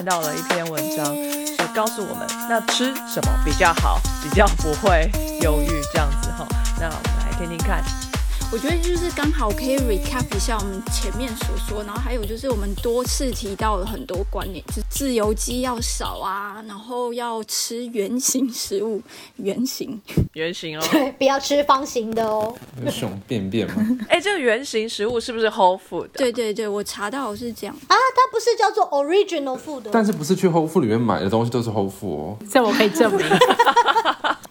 看到了一篇文章，是告诉我们那吃什么比较好，比较不会忧郁这样子哈。那我们来听听看。我觉得就是刚好可以 recap 一下我们前面所说，然后还有就是我们多次提到了很多观念，就自由基要少啊，然后要吃圆形食物，圆形，圆形哦，对，不要吃方形的哦。那熊便便吗？哎，这个圆形食物是不是 whole food？对对对，我查到是这样啊，是叫做 original food，但是不是去 Whole Food 里面买的东西都是 Whole Food 哦。这我可以证明。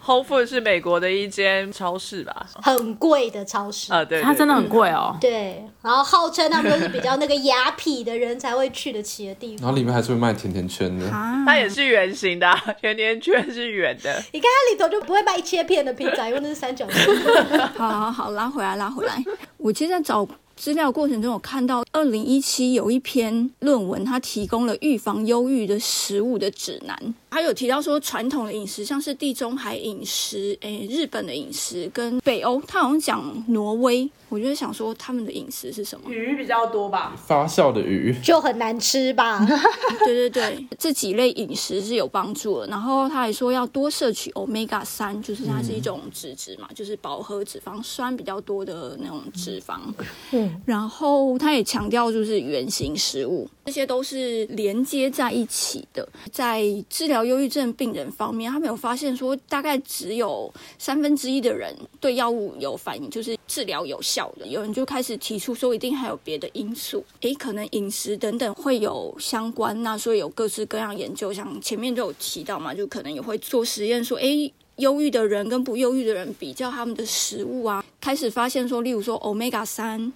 Whole Food 是美国的一间超市吧？很贵的超市啊，对，它真的很贵哦。对，然后号称他们都是比较那个雅痞的人才会去得起的地方。然后里面还是会卖甜甜圈的，它也是圆形的，甜甜圈是圆的。你看它里头就不会卖切片的披萨，因为那是三角形。好好好，拉回来，拉回来。我其实在找资料过程中，我看到二零一七有一篇论文，它提供了预防忧郁的食物的指南。他有提到说，传统的饮食像是地中海饮食，诶，日本的饮食跟北欧，他好像讲挪威，我就想说他们的饮食是什么？鱼比较多吧？发酵的鱼就很难吃吧？对对对，这几类饮食是有帮助的。然后他还说要多摄取 omega 三，就是它是一种脂质嘛，就是饱和脂肪酸比较多的那种脂肪。嗯，然后他也强调就是原形食物，这些都是连接在一起的，在治疗。忧郁症病人方面，他们有发现说，大概只有三分之一的人对药物有反应，就是治疗有效的。有人就开始提出说，一定还有别的因素，诶，可能饮食等等会有相关。那所以有各式各样研究，像前面就有提到嘛，就可能也会做实验，说，诶，忧郁的人跟不忧郁的人比较他们的食物啊，开始发现说，例如说 omega 三。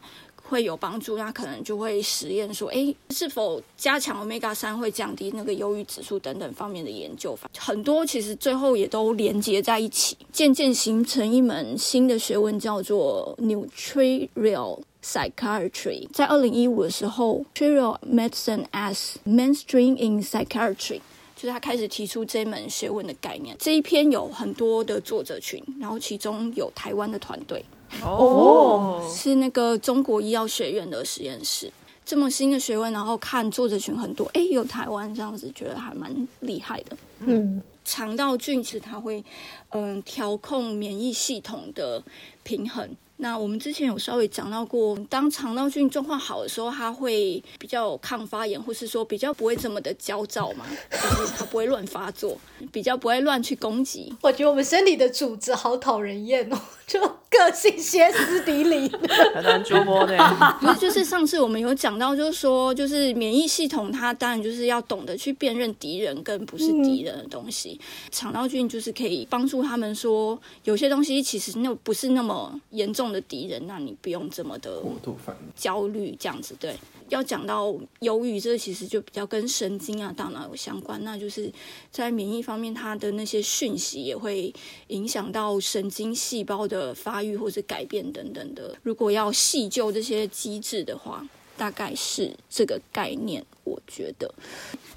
会有帮助，那可能就会实验说，哎，是否加强 omega 三会降低那个忧郁指数等等方面的研究，很多其实最后也都连接在一起，渐渐形成一门新的学问，叫做 nutritional psychiatry。在二零一五的时候 t r i a l medicine as mainstream in psychiatry，就是他开始提出这门学问的概念。这一篇有很多的作者群，然后其中有台湾的团队。哦，是那个中国医药学院的实验室，这么新的学问，然后看作者群很多，哎，有台湾这样子，觉得还蛮厉害的。嗯，肠道菌其实它会，嗯，调控免疫系统的平衡。那我们之前有稍微讲到过，当肠道菌状况好的时候，它会比较抗发炎，或是说比较不会这么的焦躁嘛，就是它不会乱发作，比较不会乱去攻击。我觉得我们身体的组织好讨人厌哦，就个性歇斯底里，很难捉摸的。不是，就是上次我们有讲到，就是说，就是免疫系统它当然就是要懂得去辨认敌人跟不是敌人的东西。肠道菌就是可以帮助他们说，有些东西其实那不是那么严重。的敌人，那你不用这么的过度焦虑，这样子对。要讲到忧郁，这其实就比较跟神经啊、大脑有相关。那就是在免疫方面，它的那些讯息也会影响到神经细胞的发育或者改变等等的。如果要细究这些机制的话，大概是这个概念。我觉得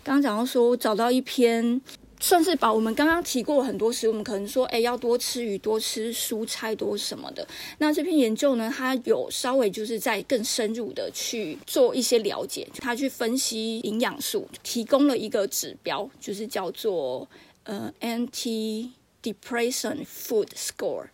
刚刚讲到说，我找到一篇。算是把我们刚刚提过很多食物，我们可能说，哎，要多吃鱼，多吃蔬菜，多什么的。那这篇研究呢，它有稍微就是在更深入的去做一些了解，它去分析营养素，提供了一个指标，就是叫做呃 anti depression food score。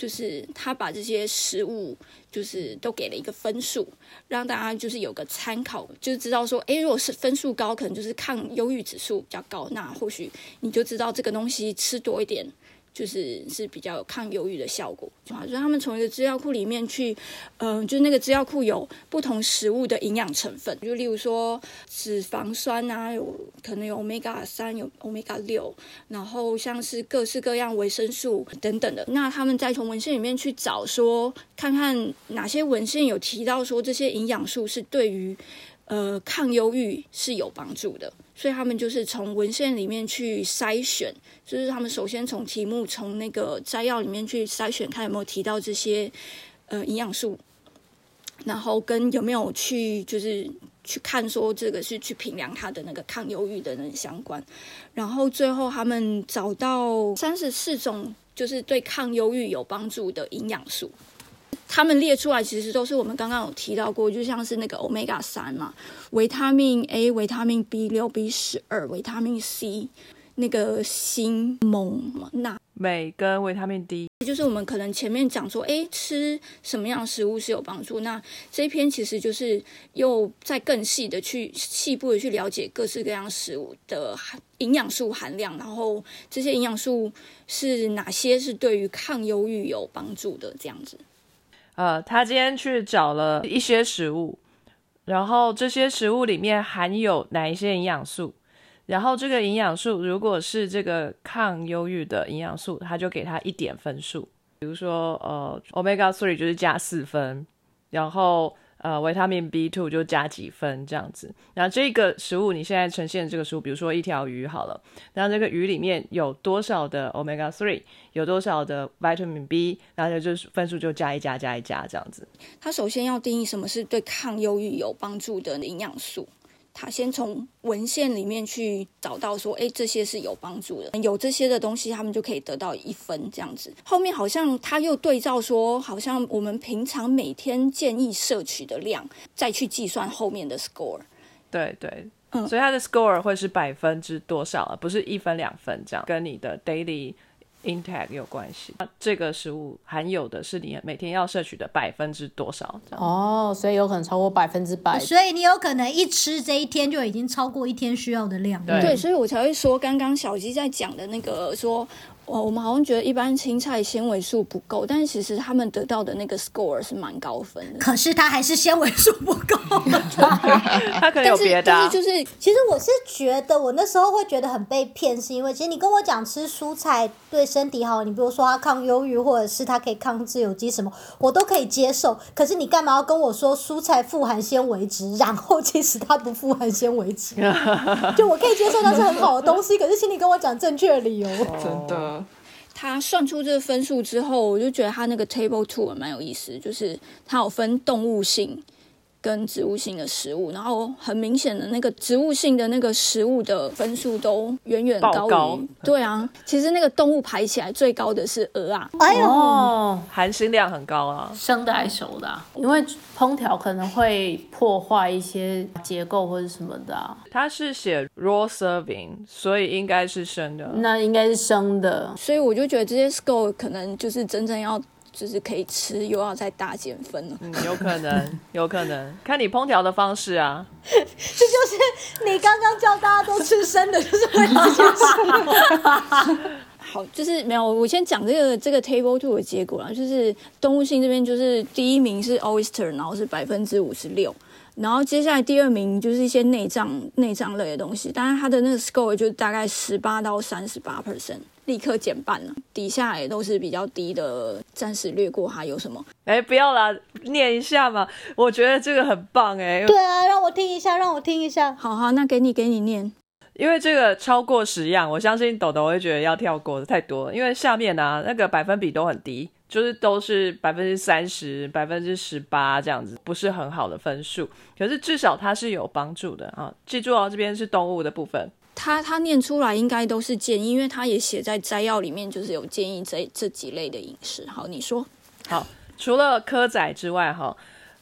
就是他把这些食物，就是都给了一个分数，让大家就是有个参考，就是知道说，诶，如果是分数高，可能就是抗忧郁指数比较高，那或许你就知道这个东西吃多一点。就是是比较抗忧郁的效果，就是他们从一个资料库里面去，嗯，就是那个资料库有不同食物的营养成分，就例如说脂肪酸啊，有可能有 omega 三，有 omega 六，然后像是各式各样维生素等等的。那他们再从文献里面去找说，看看哪些文献有提到说这些营养素是对于呃抗忧郁是有帮助的。所以他们就是从文献里面去筛选，就是他们首先从题目从那个摘要里面去筛选，看有没有提到这些呃营养素，然后跟有没有去就是去看说这个是去评量它的那个抗忧郁的那相关，然后最后他们找到三十四种就是对抗忧郁有帮助的营养素。他们列出来其实都是我们刚刚有提到过，就像是那个 omega 三嘛，维他命 A、维他命 B 六、B 十二、维他命 C，那个锌、锰、钠。镁跟维他命 D，就是我们可能前面讲说，哎，吃什么样的食物是有帮助。那这一篇其实就是又再更细的去细部的去了解各式各样食物的含营养素含量，然后这些营养素是哪些是对于抗忧郁有帮助的，这样子。呃，他今天去找了一些食物，然后这些食物里面含有哪一些营养素，然后这个营养素如果是这个抗忧郁的营养素，他就给他一点分数。比如说，呃，omega three 就是加四分，然后呃，维他命 B two 就加几分这样子。然后这个食物你现在呈现这个食物，比如说一条鱼好了，然后这个鱼里面有多少的 omega three，有多少的 vitamin B，然后就分数就加一加加一加这样子。它首先要定义什么是对抗忧郁有帮助的营养素。他先从文献里面去找到说，哎，这些是有帮助的，有这些的东西，他们就可以得到一分这样子。后面好像他又对照说，好像我们平常每天建议摄取的量，再去计算后面的 score。对对，嗯所以他的 score 会是百分之多少啊？不是一分两分这样，跟你的 daily intake 有关系。那这个食物含有的是你每天要摄取的百分之多少？这样。哦，所以有可能超过百分之百。所以你有可能一吃这一天就已经超过一天需要的量。对对，所以我才会说，刚刚小鸡在讲的那个说，我我们好像觉得一般青菜纤维素不够，但是其实他们得到的那个 score 是蛮高分的。可是它还是纤维素不够。它可能有但是别的、啊但是就是其实我是觉得，我那时候会觉得很被骗，是因为其实你跟我讲吃蔬菜对身体好，你比如说它抗忧郁，或者是它可以抗自由基什么，我都可以接受。可是你干嘛要跟我说蔬菜富含纤维质，然后其实它不富含纤维质？就我可以接受它是很好的东西，可是请你跟我讲正确的理由。真的。他算出这个分数之后，我就觉得他那个 table two 蛮有意思，就是他有分动物性跟植物性的食物，然后很明显的那个植物性的那个食物的分数都远远高于。高 对啊，其实那个动物排起来最高的是鹅啊，哎呦，哦，含锌量很高啊。生的还是熟的、啊？因为烹调可能会破坏一些结构或者什么的、啊，它是写 raw serving，所以应该是生的。那应该是生的。所以我就觉得这些 score 可能就是真正要就是可以吃，又要再大减分了。嗯，有可能，有可能，看你烹调的方式啊。这就是你刚刚叫大家都吃生的，就是为了这件事。好，就是没有，我先讲这个这个 table two 的结果啦，就是动物性这边就是第一名是 oyster，然后是百分之五十六，然后接下来第二名就是一些内脏内脏类的东西，当然它的那个 score 就大概十八到三十八 percent，立刻减半了，底下也都是比较低的，暂时略过它有什么。哎，不要啦，念一下嘛。我觉得这个很棒哎，对啊，让我听一下，让我听一下。好好，那给你给你念。因为这个超过十样，我相信豆豆会觉得要跳过的太多了。因为下面呢、啊，那个百分比都很低，就是都是百分之三十、百分之十八这样子，不是很好的分数。可是至少它是有帮助的啊！记住哦，这边是动物的部分。他他念出来应该都是建议，因为他也写在摘要里面，就是有建议这这几类的饮食。好，你说。好，除了蚵仔之外，哈，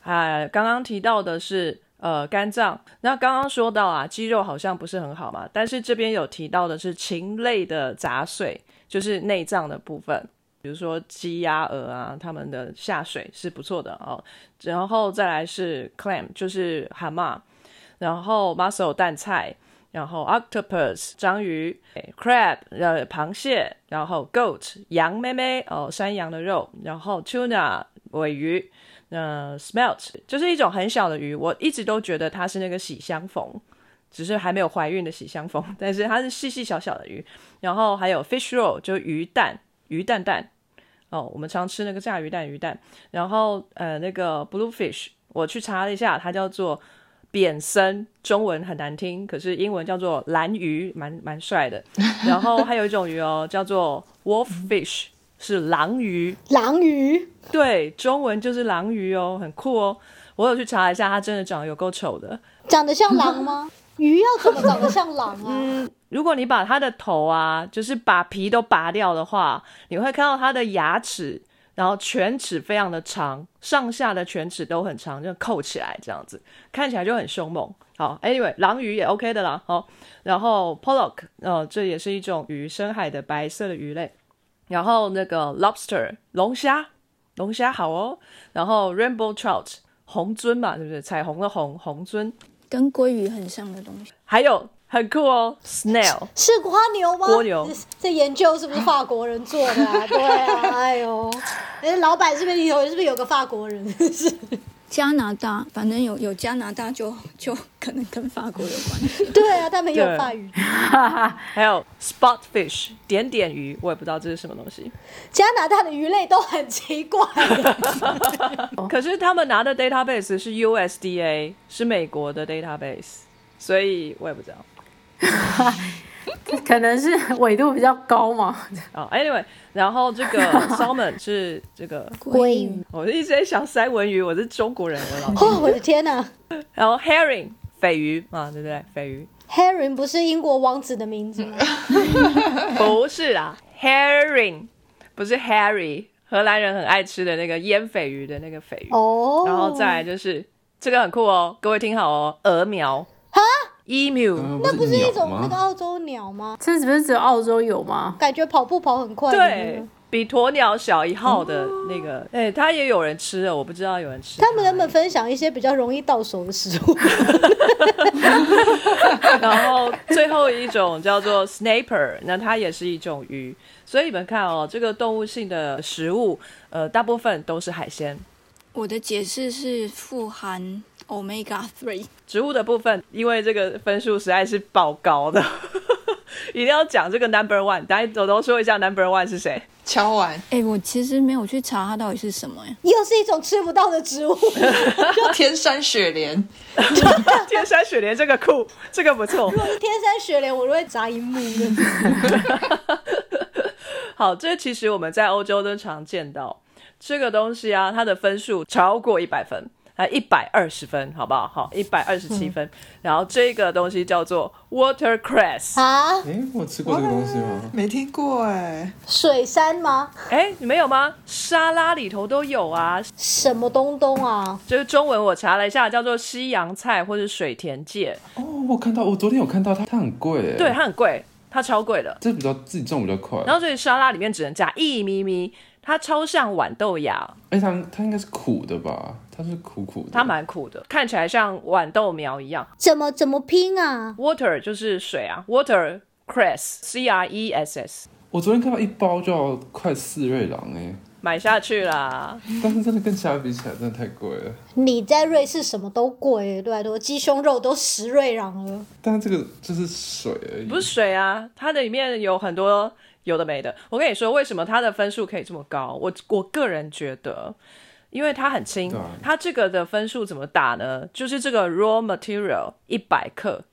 啊，刚刚提到的是呃肝脏。那刚刚说到啊，肌肉好像不是很好嘛，但是这边有提到的是禽类的杂碎，就是内脏的部分，比如说鸡鸭鹅啊，它们的下水是不错的哦。然后再来是 clam，就是蛤蟆，然后 mussel 蛋菜。然后 octopus 章鱼，crab 呃螃蟹，然后 goat 羊妹妹。哦山羊的肉，然后 tuna 尾鱼，呃 smelt 就是一种很小的鱼，我一直都觉得它是那个喜相逢，只是还没有怀孕的喜相逢，但是它是细细小小的鱼。然后还有 fish roll 就鱼蛋鱼蛋蛋。哦，我们常吃那个炸鱼蛋鱼蛋。然后呃那个 bluefish 我去查了一下，它叫做。扁身，中文很难听，可是英文叫做蓝鱼，蛮蛮帅的。然后还有一种鱼哦，叫做 wolf fish，是狼鱼。狼鱼，对，中文就是狼鱼哦，很酷哦。我有去查一下，它真的长得有够丑的。长得像狼吗？鱼要怎么长得像狼啊？嗯，如果你把它的头啊，就是把皮都拔掉的话，你会看到它的牙齿，然后犬齿非常的长，上下的犬齿都很长，就扣起来这样子，看起来就很凶猛。好，Anyway，狼鱼也 OK 的啦。好，然后 pollock，呃，这也是一种鱼，深海的白色的鱼类。然后那个 lobster，龙虾，龙虾好哦。然后 rainbow trout，红鳟嘛，对不对？彩虹的红，红鳟。跟鲑鱼很像的东西。还有很酷哦，snail，是蜗牛吗？蜗牛这研究是不是法国人做的啊？对啊，哎呦，哎，老板是不是里头是不是有个法国人？是，加拿大，反正有有加拿大就就可能跟法国有关系。对啊，他们有法语。还有 spot fish，点点鱼，我也不知道这是什么东西。加拿大的鱼类都很奇怪。可是他们拿的 database 是 USDA，是美国的 database，所以我也不知道。可能是纬度比较高嘛。哦、a n y w a y 然后这个 salmon 是这个，鲑鱼。我一直在想三文鱼，我是中国人，我老。哦，我的天哪然后 herring 鲱鱼啊，对不对？鲱鱼 herring 不是英国王子的名字吗？不是啊，herring 不是 Harry，荷兰人很爱吃的那个腌鲱鱼的那个鲱鱼。哦，然后再来就是这个很酷哦，各位听好哦，鹅苗哈，emu 呃那不是一种那个？澳洲鸟吗？这不是只有澳洲有吗？感觉跑步跑很快。对比鸵鸟小一号的那个，哎、它也有人吃的，我不知道有人吃。他们能不能分享一些比较容易到手的食物？然后最后一种叫做 snapper，那它也是一种鱼。所以你们看哦，这个动物性的食物，呃，大部分都是海鲜。我的解释是富含 omega three。植物的部分，因为这个分数实在是爆高的，一定要讲这个 number one。大家都都说一下 number one 是谁？敲完哎、我其实没有去查它到底是什么哎。又是一种吃不到的植物。天山雪莲，天山雪莲这个酷，这个不错。天山雪莲，我都会砸一幕的。好，这其实我们在欧洲都常见到这个东西啊，它的分数超过一百分，啊，一百二十分，好不好？好，一百二十七分。然后这个东西叫做 watercress，啊，哎，我吃过这个东西吗？没听过哎，水杉吗？哎，你们有吗？沙拉里头都有啊。什么东东啊？就是中文我查了一下，叫做西洋菜或者水田芥，哦，我看到，我昨天有看到它，它很贵哎。对，，它很贵，它超贵的。这比较自己种比较快。然后所以沙拉里面只能加一咪咪，它超像豌豆芽，哎，它它应该是苦的吧？它是苦苦的。它蛮苦的，看起来像豌豆苗一样。怎么怎么拼啊？Water 就是水啊，water cress，C R E S S，我昨天看到一包就要快四瑞郎哎，买下去啦。但是真的跟其他比起来，真的太贵了。你在瑞士什么都贵，对吧？对，鸡胸肉都十瑞郎了。但是这个就是水而已。不是水啊，它的里面有很多有的没的。我跟你说，为什么它的分数可以这么高？我我个人觉得，因为它很轻啊，它这个的分数怎么打呢？就是这个 raw material 一百克，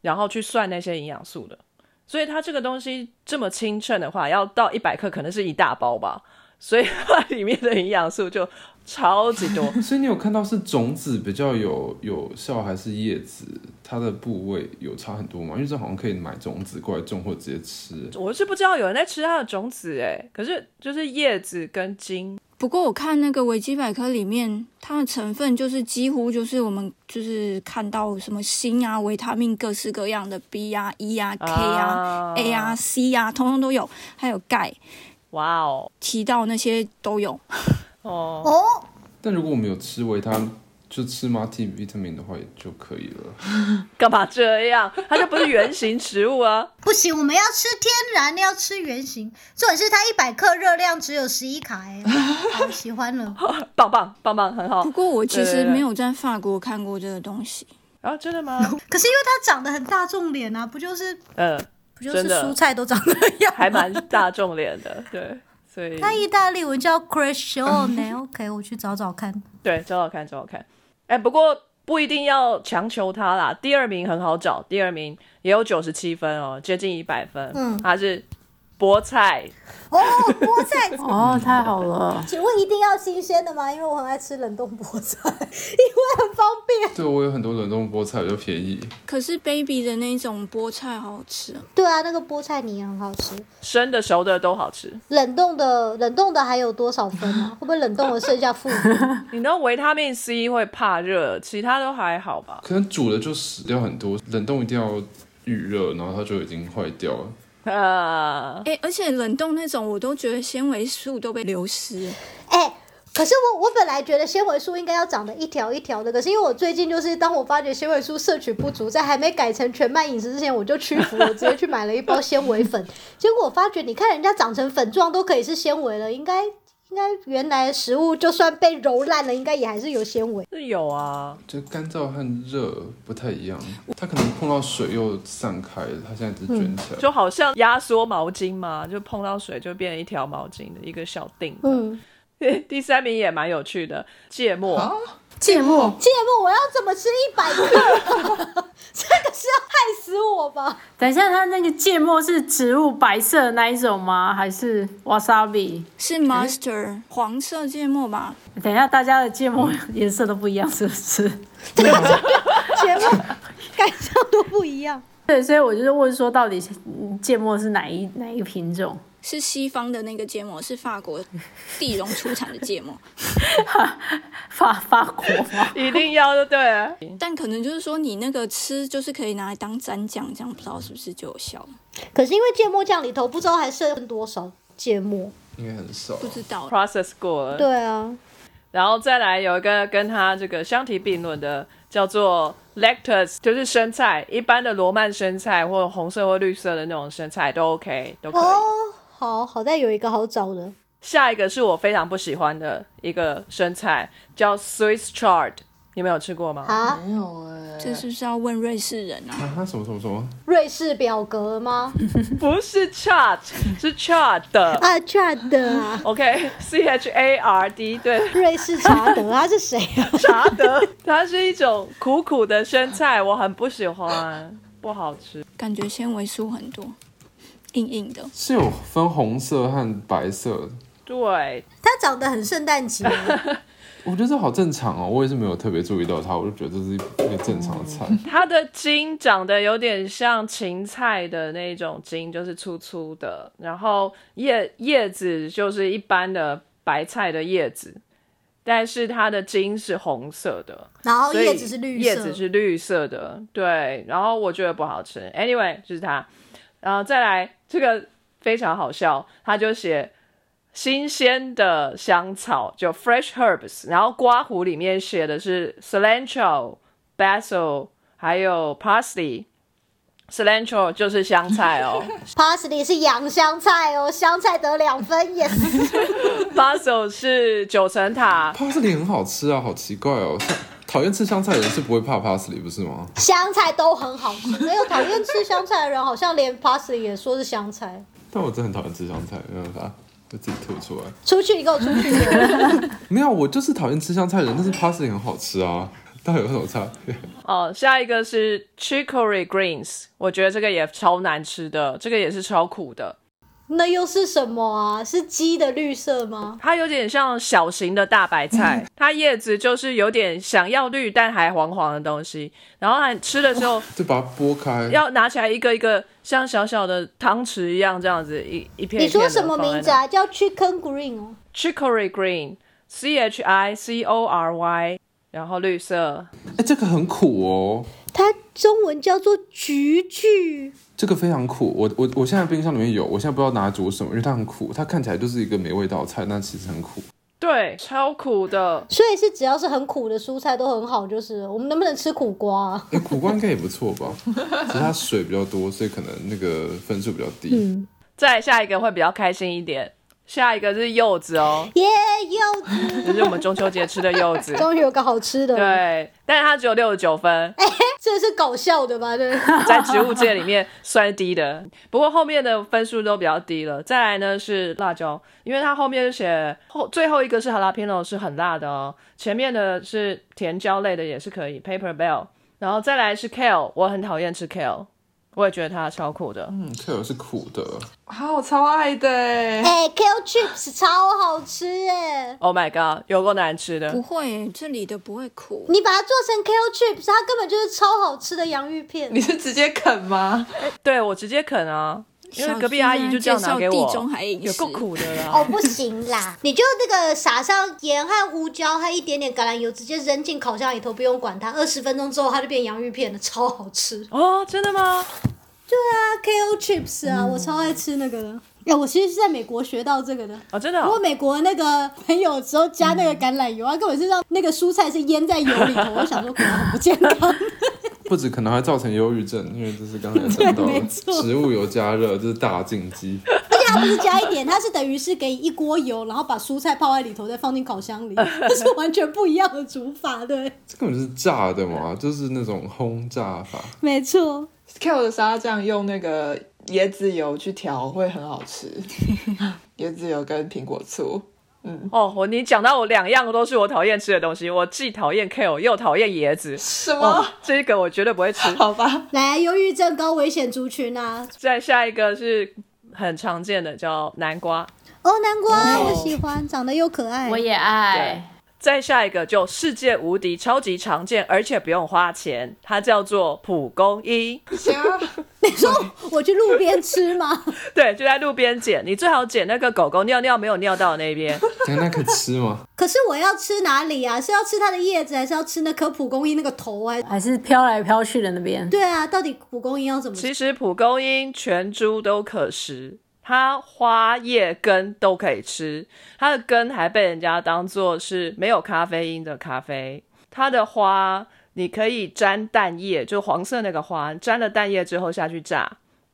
然后去算那些营养素的。所以它这个东西这么轻称的话，要到一百克可能是一大包吧。所以它 里面的营养素就超级多。所以你有看到是种子比较有有效，还是叶子它的部位有差很多吗？因为这好像可以买种子过来种，或者直接吃。我是不知道有人在吃它的种子哎，可是就是叶子跟茎不过我看那个维基百科里面，它的成分就是几乎就是我们就是看到什么锌啊、维他命各式各样的 B 啊、E 啊、K 啊、啊 A 啊、C 啊，通通都有，还有钙，哇哦。提到那些都有。哦，哦，但如果我们有吃维他，就吃 multivitamin 的话，也就可以了。干嘛这样？它就不是原型食物啊！不行，我们要吃天然的，要吃原形。重点是它一百克热量只有十一卡，哎，好喜欢了。棒棒棒棒，很好不。过我其实没有在法国看过这个东西。啊，真的吗？可是因为它长得很大众脸啊，不就是嗯，不就是蔬菜都长那样吗？还蛮大众脸的，对，所以它意大利文叫 crescione。OK，我去找找看。对，找找看，找找看。哎，不过不一定要强求他啦。第二名很好找，第二名也有九十七分哦，接近一百分。嗯他是菠菜，哦，菠菜，哦，太好了，请问一定要新鲜的吗？因为我很爱吃冷冻菠菜，因为很方便。对我有很多冷冻菠菜比较便宜，可是 baby 的那种菠菜好好吃哦。对啊，那个菠菜泥也很好吃。生的熟的都好吃。冷冻的冷冻的还有多少分啊？会不会冷冻的剩下负？你知道维他命 C 会怕热，其他都还好吧？可能煮了就死掉很多，冷冻一定要预热，然后它就已经坏掉了。呃，哎、而且冷冻那种我都觉得纤维素都被流失。哎、可是我我本来觉得纤维素应该要长得一条一条的，可是因为我最近就是当我发觉纤维素摄取不足，在还没改成全麦饮食之前，我就屈服了，直接去买了一包纤维粉。结果我发觉，你看人家长成粉状都可以是纤维了，应该应该原来食物就算被揉烂了，应该也还是有纤维。是有啊，就干燥和热不太一样，它可能碰到水又散开了，它现在只是卷起来。就好像压缩毛巾嘛，就碰到水就变成一条毛巾的一个小锭。嗯，第三名也蛮有趣的，芥末。芥末芥末我要怎么吃一百克？这个是要害死我吧？等一下，它那个芥末是植物白色的那一种吗？还是 wasabi？是 Master 黄色芥末吧？等一下，大家的芥末颜色都不一样，是不是？芥末感受都不一样。对，所以我就是问说，到底芥末是哪一哪一个品种？是西方的那个芥末，是法国地荣出产的芥末，法法国吗？一定要的对了。但可能就是说你那个吃就是可以拿来当蘸酱，这样不知道是不是就有效？可是因为芥末酱里头不知道还剩多少芥末。应该很少。不知道。process 过了，对啊，然后再来有一个跟它这个相提并论的，叫做 lettuce，就是生菜，一般的罗曼生菜或者红色或绿色的那种生菜都 OK，都可以。哦，好好在有一个好找的。下一个是我非常不喜欢的一个生菜，叫 Swiss chard，你们有吃过吗？啊，没有哎、这是不是要问瑞士人啊？啊，它什么什么什么？瑞士表格吗？不是 chard，是 chard 的。啊，查德啊，OK，C H A R D，对，瑞士查德，他是谁啊？查德，它是一种苦苦的生菜，我很不喜欢，不好吃。感觉纤维素很多，硬硬的。是有分红色和白色，对，它长得很圣诞节，我觉得这好正常哦。我也是没有特别注意到它，我就觉得这是一个正常的菜。它的茎长得有点像芹菜的那种茎，就是粗粗的，然后叶叶子就是一般的白菜的叶子，但是它的茎是红色的，然后叶子是绿色，叶子是绿色的，对。然后我觉得不好吃，anyway 就是它，然后再来这个非常好笑，他就写新鲜的香草，就 fresh herbs，然后刮胡里面写的是 cilantro、basil，还有 parsley。Cilantro 就是香菜哦 parsley 是洋香菜哦，香菜得两分，yes。basil 是九层塔，parsley 很好吃啊，好奇怪哦。像讨厌吃香菜的人是不会怕 parsley 不是吗？香菜都很好吃，没有讨厌吃香菜的人，好像连 parsley 也说是香菜。但我真的很讨厌吃香菜，没办法，就自己吐出来。出去，你给我出去！没有，我就是讨厌吃香菜的人，但是 parsley 很好吃啊，到底有什么差别？哦，下一个是 chicory greens，我觉得这个也超难吃的，这个也是超苦的。那又是什么啊？是鸡的绿色吗？它有点像小型的大白菜，它叶子就是有点想要绿但还黄黄的东西，然后它吃的时候 就把它剥开。要拿起来一个一个像小小的汤匙一样这样子一一片一片你说什么名字啊？叫 chicken green 哦。？Chicory green，C H I C O R Y，然后绿色。哎、这个很苦哦，它中文叫做菊苣。这个非常苦。我我我现在冰箱里面有，我现在不知道拿来煮什么，因为它很苦。它看起来就是一个没味道的菜，但其实很苦。对，超苦的。所以是只要是很苦的蔬菜都很好，就是我们能不能吃苦瓜、啊？哎、苦瓜应该也不错吧？只是它水比较多，所以可能那个分数比较低。嗯，再下一个会比较开心一点，下一个是柚子哦，耶、柚子，这是我们中秋节吃的柚子。终于有个好吃的。，对，但是它只有六十九分，这是搞笑的吧？对。在植物界里面算低的。不过后面的分数都比较低了。再来呢是辣椒，因为它后面就写后最后一个是 jalapeno 是很辣的哦，前面的是甜椒类的也是可以，pepper bell，然后再来是 kale，我很讨厌吃 kale。我也觉得它超酷的。嗯，kale 是苦的，啊，我超爱的哎，哎、k a l e chips 超好吃哎！Oh my god，有够难吃的不。会耶，这里的不会苦。你把它做成 kale chips，它根本就是超好吃的洋芋片你。是直接啃吗？对我直接啃啊，因为隔壁阿姨就这样拿给我地中海饮，食有够苦的啦哦，不行啦！你就那个撒上盐和胡椒和一点点橄榄油，直接扔进烤箱里头，不用管它，二十分钟之后它就变洋芋片了，超好吃。哦，真的吗？对啊，kale chips 啊，我超爱吃那个的。哎、我其实是在美国学到这个的。哦，真的、不过哦。美国那个朋友之后加那个橄榄油，他根本是让那个蔬菜是腌在油里头，我想说可能很不健康。不止可能还造成忧郁症，因为这是刚才讲到 食物油加热，这是大禁忌。而且它不是加一点，它是等于是给一锅油，然后把蔬菜泡在里头，再放进烤箱里，这是完全不一样的煮法，对，这根本是炸的嘛，就是那种轰炸法。没错。Kale 的沙拉酱用那个椰子油去调会很好吃，椰子油跟苹果醋。哦，我你讲到我两样都是我讨厌吃的东西，我既讨厌 kale 又讨厌椰子。什么？哦，这个我绝对不会吃。好吧，来，忧郁症高危险族群啊！再下一个是很常见的叫南瓜，哦，南瓜哦我喜欢，长得又可爱。我也爱。再下一个就世界无敌超级常见，而且不用花钱，它叫做蒲公英。行啊，你说我去路边吃吗？对，就在路边捡，你最好捡那个狗狗尿尿没有尿到的那边。那那可以吃吗？可是我要吃哪里啊？是要吃它的叶子，还是要吃那颗蒲公英那个头？还还是飘来飘去的那边，对啊，到底蒲公英要怎么吃？其实蒲公英全株都可食，它花叶根都可以吃，它的根还被人家当做是没有咖啡因的咖啡。它的花你可以沾蛋液，就黄色那个花，沾了蛋液之后下去炸，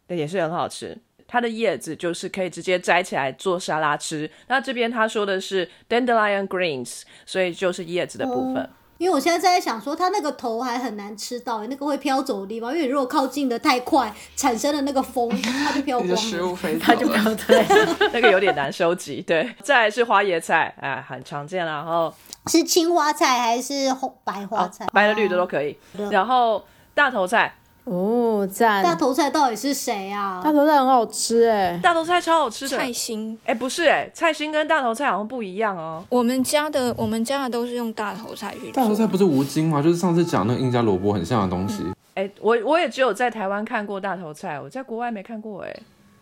也是很好吃。它的叶子就是可以直接摘起来做沙拉吃。那这边他说的是 dandelion greens，所以就是叶子的部分。因为我现在在想说，它那个头还很难吃到，那个会飘走的地方，因为你如果靠近的太快，产生了那个风，它就飘你 的光了。食物飞走它就不要对。那个有点难收集。对，再来是花椰菜，哎，很常见啦。然后 是青花菜还是红白花菜？白的、绿的都可以。然后大头菜，哦，赞！大头菜到底是谁啊？大头菜很好吃哎，大头菜超好吃的。菜心，哎，不是哎，菜心跟大头菜好像不一样哦。我们家的我们家的都是用大头菜去。大头菜不是无筋吗？就是上次讲那个印加萝卜很像的东西，哎，我我也只有在台湾看过大头菜，我在国外没看过哎。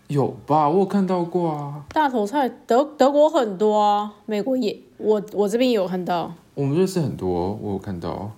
有吧？我有看到过啊。大头菜德德国很多啊，美国也，我我这边有看到。我们瑞士很多，我有看到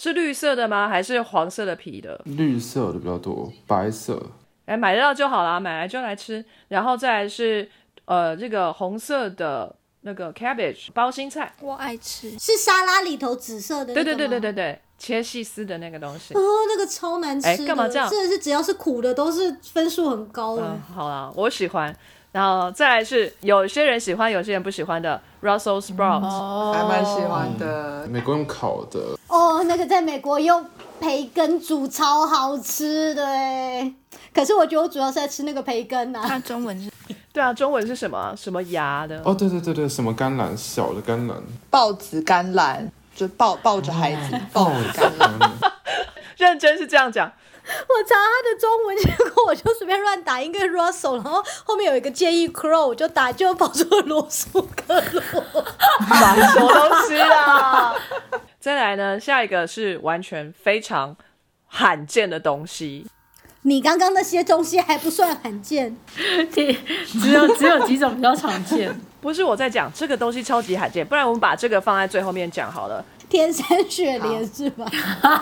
是绿色的吗？还是黄色的皮的？绿色的比较多，白色。哎，买得到就好啦，买来就来吃。然后再来是呃这个红色的那个 cabbage 包心菜，我爱吃，是沙拉里头紫色的那个对对对对对对，切细丝的那个东西。哦，那个超难吃的，哎干嘛这样真的是只要是苦的都是分数很高的。嗯，好啦，我喜欢。然后再来是有些人喜欢，有些人不喜欢的 Russell sprout，、哦还蛮喜欢的。美国用烤的，哦，那个在美国用培根煮超好吃的哎，可是我觉得我主要是在吃那个培根它啊。中文是 对啊，中文是什么啊？什么芽的？哦，对对对对，什么甘蓝，小的甘蓝，抱子甘蓝，就抱抱着孩子，抱子甘蓝。认真是这样讲。我查他的中文，结果我就随便乱打一个 Russell，然后后面有一个建议 Crow，我就打就跑出了罗素克罗。什么东西啊？再来呢，下一个是完全非常罕见的东西，你刚刚那些东西还不算罕见，只有只有几种比较常见。不是我在讲这个东西超级罕见，不然我们把这个放在最后面讲好了。天山雪莲是吧？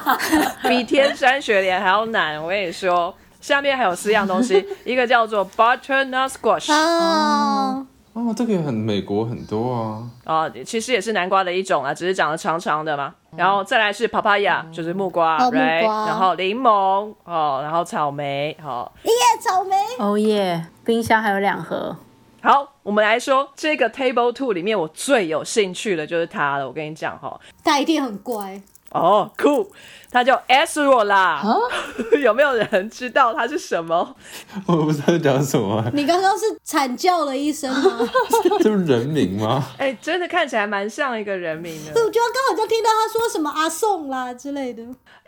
比天山雪莲还要难，我跟你说。下面还有四样东西，一个叫做 butternut squash 哦，哦，这个也很美国很多啊。啊、其实也是南瓜的一种啊，只是长得长长的嘛。然后再来是 papaya，就是木瓜哦，right？瓜然后柠檬，哦，然后草莓，好、耶，草莓。哦耶，冰箱还有两盒。好，我们来说这个 table two 里面我最有兴趣的就是他了。我跟你讲哈，它一定很乖。哦，酷，他叫 a s r o 啦。有没有人知道他是什么？我不知道在讲什么，你刚刚是惨叫了一声吗？这是人名吗？哎，真的看起来蛮像一个人名的。我觉得刚好就听到他说什么阿宋啦之类的。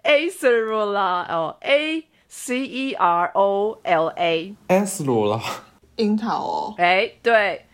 acerola 哦，A C E R O L A。S 罗啦，樱桃哦，哎，对，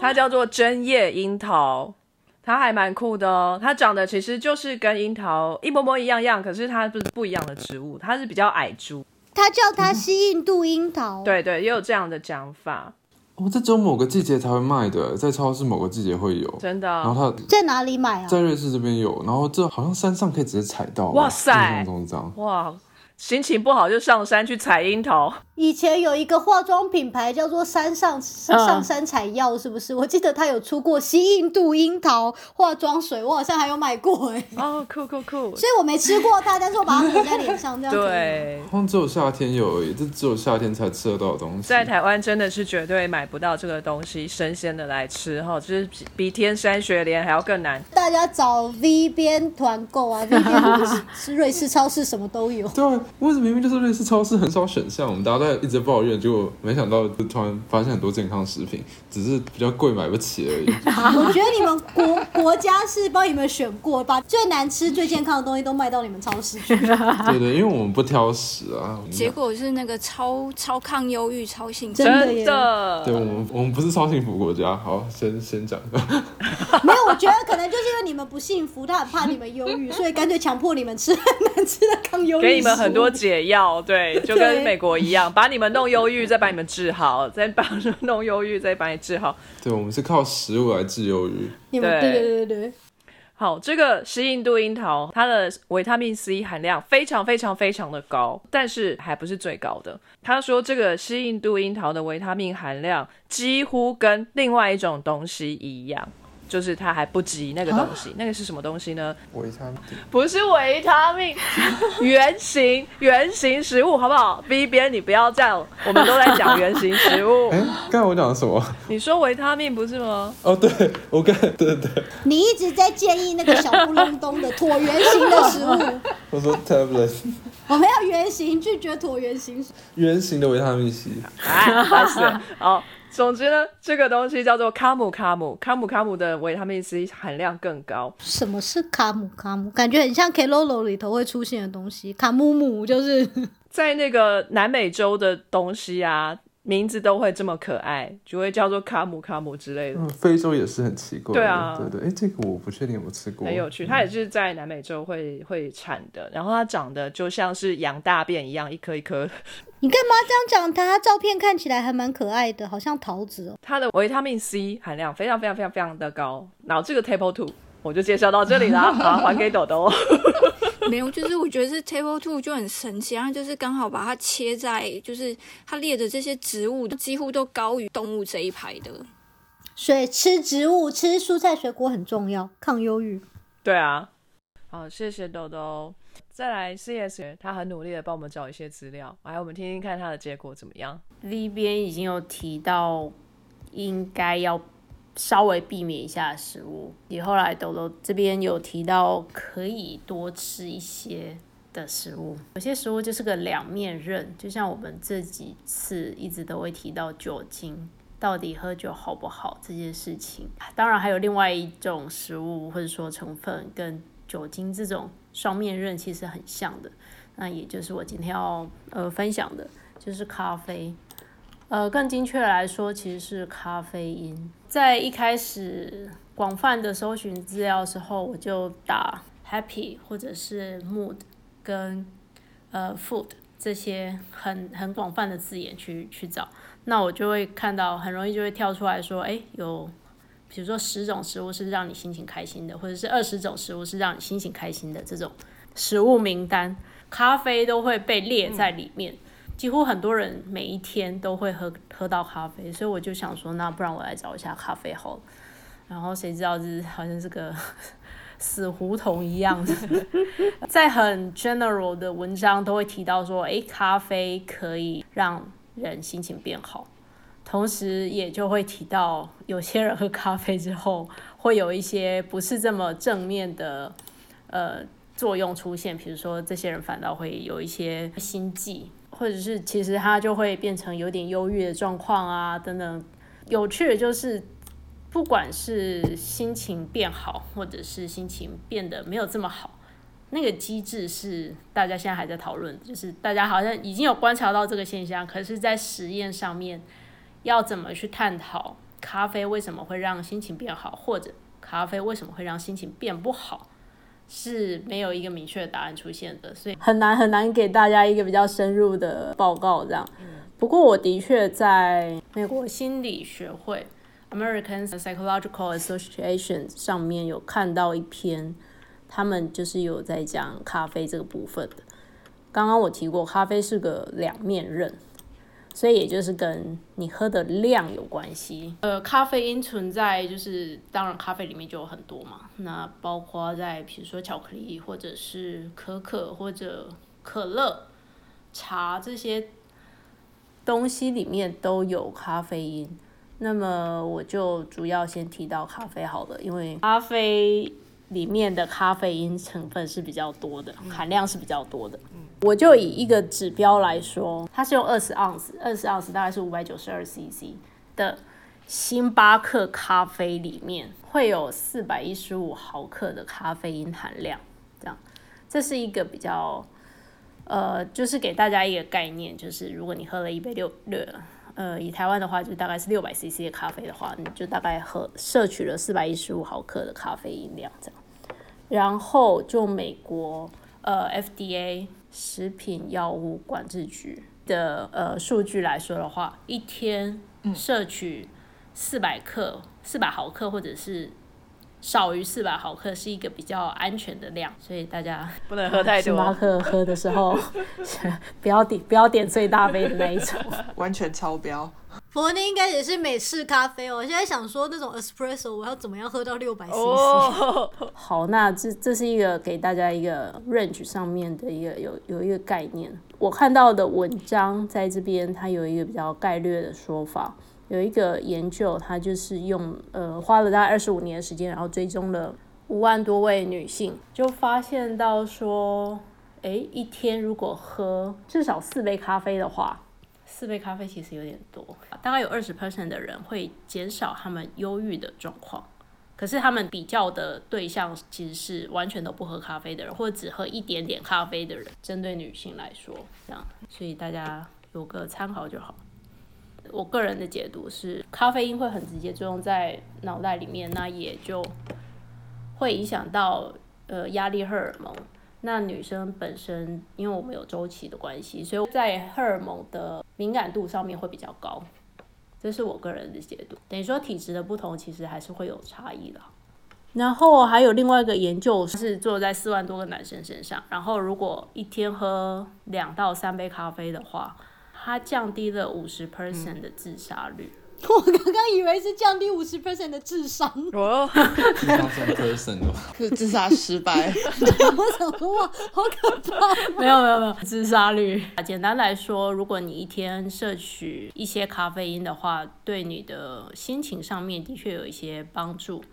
它叫做针叶樱桃，它还蛮酷的哦。它长得其实就是跟樱桃一模模一样样，可是它不是不一样的植物，它是比较矮株。它叫它西印度樱桃。，对对，也有这样的讲法，哦，这只有某个季节才会卖的，在超市某个季节会有。真的。然后它在哪里买啊？在瑞士这边有，然后这好像山上可以直接采到。哇塞印象中这样。哇，心情不好就上山去采樱桃。以前有一个化妆品牌叫做山上上山采药，是不是？我记得它有出过西印度樱桃化妆水，我好像还有买过哎、哦，酷酷酷！所以我没吃过它，但是我把它抹在脸上，这样对，好像只有夏天有而已，这只有夏天才吃得到的东西。在台湾真的是绝对买不到这个东西生鲜的来吃哈，就是比比天山雪莲还要更难。大家找 V 边团购啊，V 边是是瑞士超市什么都有。对啊，为什么明明就是瑞士超市很少选项，我们大家都在一直抱怨，结果没想到就突然发现很多健康食品，只是比较贵买不起而已。我觉得你们国国家是帮你们选过，把最难吃、最健康的东西都卖到你们超市去。对对，因为我们不挑食啊。结果是那个超超抗忧郁、超幸福真。的耶真的，对我们我们不是超幸福国家。好，先先讲。没有，我觉得可能就是因为你们不幸福，他很怕你们忧郁，所以干脆强迫你们吃很难吃的抗忧郁。给你们很多。解药，对，就跟美国一样，把你们弄忧郁，再把你们治好，再把弄忧郁，再把你治好。对，我们是靠食物来治忧郁。你们对对对对对对，好，这个西印度樱桃，它的维他命 C 含量非常非常非常的高，但是还不是最高的。他说这个西印度樱桃的维他命含量几乎跟另外一种东西一样，就是它还不及那个东西。那个是什么东西呢？维他命不是维他命，原型原型食物，好不好？B 边你不要这样，我们都在讲原型食物。哎，刚才我讲的什么？你说维他命不是吗？哦，对，我刚才对对对，你一直在建议那个小不隆咚的椭圆形的食物，我说 tablet 我们要圆形，拒绝椭圆形。圆形的维他命 C。哎，烦死了！好，总之呢，这个东西叫做卡姆卡姆，卡姆卡姆的维他命 C 含量更高。什么是卡姆卡姆？感觉很像 Keroro 里头会出现的东西。卡姆姆就是在那个南美洲的东西啊，名字都会这么可爱，就会叫做卡姆卡姆之类的，嗯，非洲也是很奇怪。对啊对对，哎，这个我不确定有没有吃过。很有趣。它也是在南美洲会会产的，然后它长得就像是羊大便一样，一颗一颗。你干嘛这样讲它？它照片看起来还蛮可爱的，好像桃子哦。它的维他命 C 含量非常非常非常非常的高。然后这个 Table Two 我就介绍到这里啦，好，还给豆豆。没有，就是我觉得是 Table Two 就很神奇，然后就是刚好把它切在，就是它列的这些植物几乎都高于动物这一排的。所以吃植物、吃蔬菜水果很重要，抗忧郁。对啊，好，谢谢豆豆。再来 CS，他很努力的帮我们找一些资料，来我们听听看他的结果怎么样。V 边已经有提到，应该要稍微避免一下食物。你后来豆豆这边有提到，可以多吃一些的食物。有些食物就是个两面刃，就像我们这几次一直都会提到酒精。到底喝酒好不好这件事情，当然还有另外一种食物或者说成分跟酒精这种双面刃其实很像的，那也就是我今天要呃分享的，就是咖啡。呃，更精确来说，其实是咖啡因。在一开始广泛的搜寻资料的时候，我就打 happy 或者是 mood 跟呃 food 这些很很广泛的字眼去去找，那我就会看到很容易就会跳出来说，哎，有比如说十种食物是让你心情开心的，或者是二十种食物是让你心情开心的这种食物名单，咖啡都会被列在里面。几乎很多人每一天都会喝喝到咖啡，所以我就想说，那不然我来找一下咖啡好了。然后谁知道这好像是个 死胡同一样的，在很 general 的文章都会提到说，诶，咖啡可以让人心情变好，同时也就会提到有些人喝咖啡之后会有一些不是这么正面的呃作用出现，比如说这些人反倒会有一些心悸。或者是其实他就会变成有点忧郁的状况啊，等等。有趣的就是，不管是心情变好，或者是心情变得没有这么好，那个机制是大家现在还在讨论，就是大家好像已经有观察到这个现象，可是，在实验上面要怎么去探讨咖啡为什么会让心情变好，或者咖啡为什么会让心情变不好，是没有一个明确的答案出现的，所以很难很难给大家一个比较深入的报告这样。不过我的确在美国心理学会 American Psychological Association 上面有看到一篇。他们就是有在讲咖啡这个部分的。刚刚我提过，咖啡是个两面刃，所以也就是跟你喝的量有关系。呃，咖啡因存在，就是当然咖啡里面就有很多嘛。那包括在比如说巧克力，或者是可可，或者可乐、茶这些东西里面都有咖啡因。那么我就主要先提到咖啡好了，因为咖啡。里面的咖啡因成分是比较多的，含量是比较多的。我就以一个指标来说，它是用二十盎司，二十盎司大概是五百九十二 CC 的星巴克咖啡里面会有四百一十五毫克的咖啡因含量。这样，这是一个比较，呃，就是给大家一个概念，就是如果你喝了一杯六六，呃，以台湾的话就大概是六百 CC 的咖啡的话，你就大概喝摄取了四百一十五毫克的咖啡因量这样。然后就美国呃 FDA 食品药物管制局的呃数据来说的话，一天摄取四百克、四百毫克或者是少于四百毫克是一个比较安全的量，所以大家不能喝太多。星巴克喝的时候 不要点不要点最大杯的那一种，完全超标。佛尼应该也是美式咖啡哦。我现在想说，那种 espresso 我要怎么样喝到六百 cc？好，那这这是一个给大家一个 range 上面的一个有有一个概念。我看到的文章在这边，它有一个比较概略的说法。有一个研究，它就是用呃花了大概二十五年的时间，然后追踪了五万多位女性，就发现到说，哎，一天如果喝至少四杯咖啡的话。四杯咖啡其实有点多，大概有二十 percent 的人会减少他们忧郁的状况，可是他们比较的对象其实是完全都不喝咖啡的人，或者只喝一点点咖啡的人。针对女性来说，这样，所以大家有个参考就好。我个人的解读是，咖啡因会很直接作用在脑袋里面，那也就会影响到呃压力荷尔蒙。那女生本身，因为我们有周期的关系，所以在荷尔蒙的敏感度上面会比较高，这是我个人的解读。等于说体质的不同，其实还是会有差异的。然后还有另外一个研究是做在四万多个男生身上，然后如果一天喝两到三杯咖啡的话，它降低了五十 percent 的自杀率。我刚刚以为是降低五十 percent 的智商，哦，智商 percent 哦，是自杀失败。我想说哇，好可怕！没有没有没有，自杀率。简单来说，如果你一天摄取一些咖啡因的话，对你的心情上面的确有一些帮助。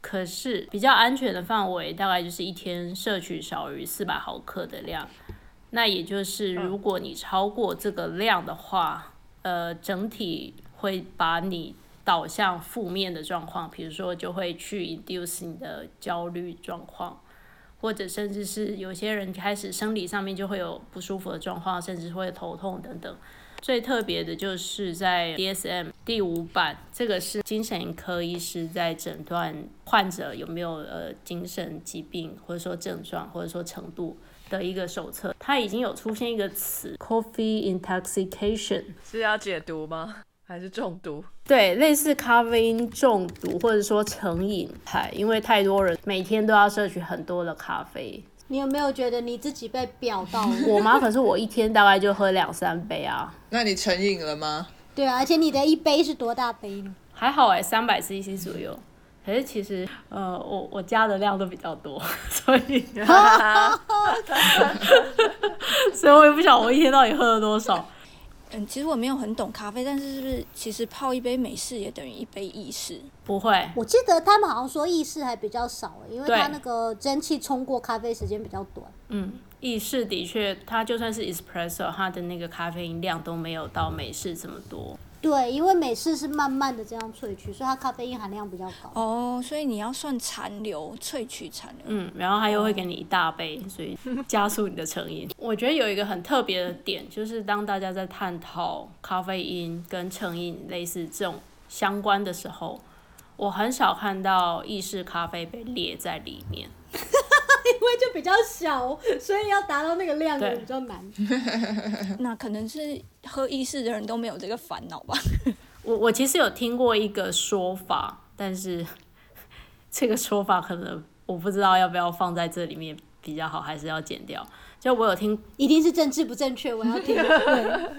可是比较安全的范围，大概就是一天摄取少于四百毫克的量。那也就是如果你超过这个量的话，呃，整体。会把你导向负面的状况，比如说就会去 induce 你的焦虑状况，或者甚至是有些人开始生理上面就会有不舒服的状况，甚至会头痛等等。最特别的就是在 DSM 第五版，这个是精神科医师在诊断患者有没有呃精神疾病或者说症状或者说程度的一个手册，它已经有出现一个词 coffee intoxication，是要解毒吗？还是中毒？对，类似咖啡因中毒，或者说成瘾派，因为太多人每天都要摄取很多的咖啡。你有没有觉得你自己被表到？我吗？可是我一天大概就喝两三杯啊。那你成瘾了吗？对啊，而且你的一杯是多大杯呢？还好哎，三百 CC 左右。可是其实，呃，我我加的量都比较多，所以，所以我也不晓得我一天到底喝了多少。嗯，其实我没有很懂咖啡，但是是不是其实泡一杯美式也等于一杯意式？不会，我记得他们好像说意式还比较少，因为它那个蒸汽冲过咖啡时间比较短。嗯，意式的确，它就算是 espresso，它的那个咖啡因量都没有到美式这么多。对，因为美式是慢慢的这样萃取，所以它咖啡因含量比较高。哦，所以你要算残留萃取残留。嗯，然后它又会给你一大杯，所以加速你的成瘾。我觉得有一个很特别的点，就是当大家在探讨咖啡因跟成瘾类似这种相关的时候，我很少看到意式咖啡被列在里面。因为就比较小，所以要达到那个量也对比较难。那可能是喝意式的人都没有这个烦恼吧？我我其实有听过一个说法，但是这个说法可能我不知道要不要放在这里面比较好，还是要剪掉。就我有听一定是政治不正确，我要听。对，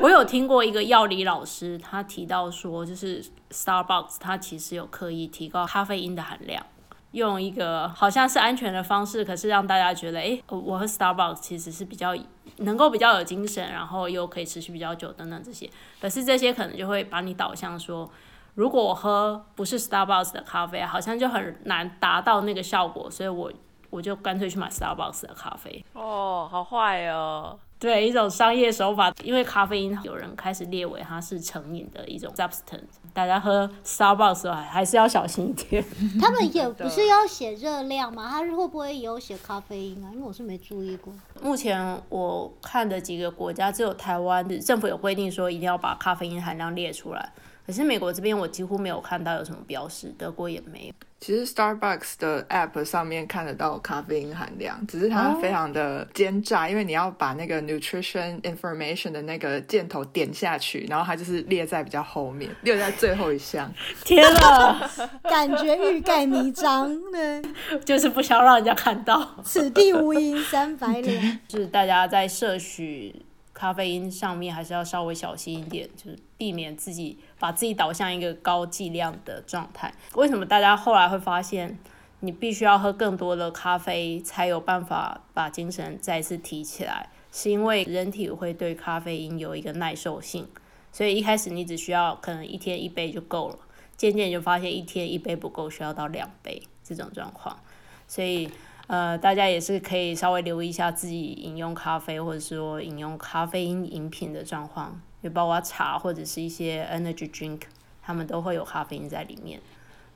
我有听过一个药理老师，他提到说，就是 Starbucks 它其实有刻意提高咖啡因的含量，用一个好像是安全的方式，可是让大家觉得，诶，我和 Starbucks 其实是比较能够比较有精神，然后又可以持续比较久等等这些。可是这些可能就会把你导向说，如果我喝不是 Starbucks 的咖啡，好像就很难达到那个效果，所以我我就干脆去买 Starbucks 的咖啡。哦，好坏哦。对一种商业手法，因为咖啡因有人开始列为它是成瘾的一种 substance，大家喝 Starbucks 的时候还还是要小心一点。他们也 不是要写热量吗？它会不会也有写咖啡因啊？因为我是没注意过。目前我看的几个国家，只有台湾政府有规定说一定要把咖啡因含量列出来，可是美国这边我几乎没有看到有什么标识，德国也没有。其实 Starbucks 的 App 上面看得到咖啡因含量，只是它非常的奸诈，因为你要把那个 nutrition information 的那个箭头点下去，然后它就是列在比较后面，列在最后一项。天啊，感觉欲盖弥彰，呢，就是不想让人家看到。此地无银三百两。是大家在摄取咖啡因上面还是要稍微小心一点，就是避免自己把自己导向一个高剂量的状态。为什么大家后来会发现，你必须要喝更多的咖啡才有办法把精神再次提起来？是因为人体会对咖啡因有一个耐受性，所以一开始你只需要可能一天一杯就够了，渐渐就发现一天一杯不够，需要到两杯这种状况，所以。呃，大家也是可以稍微留意一下自己饮用咖啡或者说饮用咖啡因饮品的状况，就包括茶或者是一些 energy drink，他们都会有咖啡因在里面。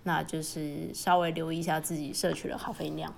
那就是稍微留意一下自己摄取的咖啡因量。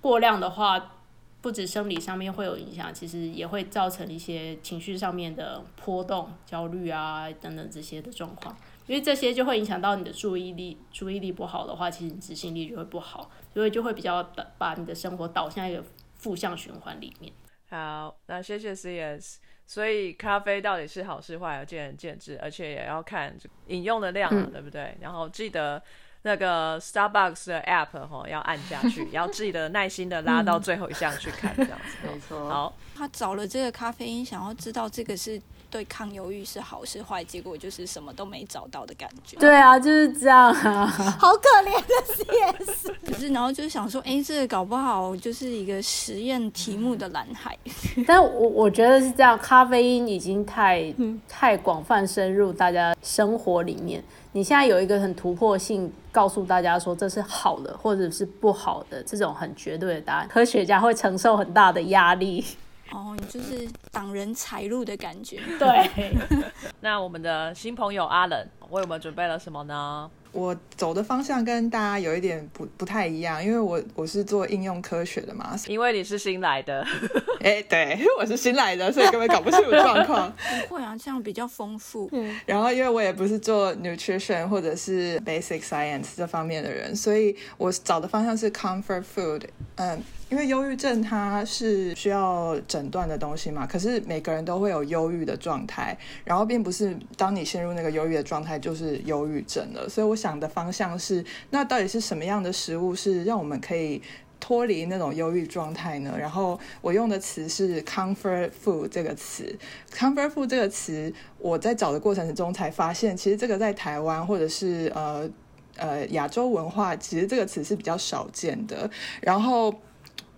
过量的话，不止生理上面会有影响，其实也会造成一些情绪上面的波动、焦虑啊等等这些的状况。因为这些就会影响到你的注意力，注意力不好的话，其实你执行力就会不好，所以就会比较导把你的生活导向一个负向循环里面。好，那谢谢 CS。所以咖啡到底是好是坏，要见仁见智，而且也要看饮用的量嘛，对不对？然后记得那个 Starbucks 的 App 哈，要按下去，要记得耐心的拉到最后一项去看，这样子。没错好，他找了这个咖啡因，想要知道这个是对抗忧郁是好是坏，结果就是什么都没找到的感觉。对啊，就是这样啊。好可怜的 CS。可是然后就是想说，哎，这个搞不好就是一个实验题目的蓝海。但我我觉得是这样，咖啡因已经太太广泛深入大家生活里面。你现在有一个很突破性，告诉大家说这是好的或者是不好的这种很绝对的答案，科学家会承受很大的压力。哦，你就是挡人财路的感觉。对，那我们的新朋友阿冷为我们准备了什么呢？我走的方向跟大家有一点不不太一样，因为我我是做应用科学的嘛。因为你是新来的，哎，对，我是新来的，所以根本搞不清楚状况。不会啊，这样比较丰富。然后，因为我也不是做 nutrition 或者是 basic science 这方面的人，所以我找的方向是 comfort food。嗯，因为忧郁症它是需要诊断的东西嘛，可是每个人都会有忧郁的状态，然后并不是当你陷入那个忧郁的状态就是忧郁症了。所以我想的方向是，那到底是什么样的食物是让我们可以脱离那种忧郁状态呢？然后我用的词是 comfort food 这个词，comfort food 这个词，我在找的过程中才发现，其实这个在台湾或者是呃呃亚洲文化，其实这个词是比较少见的。然后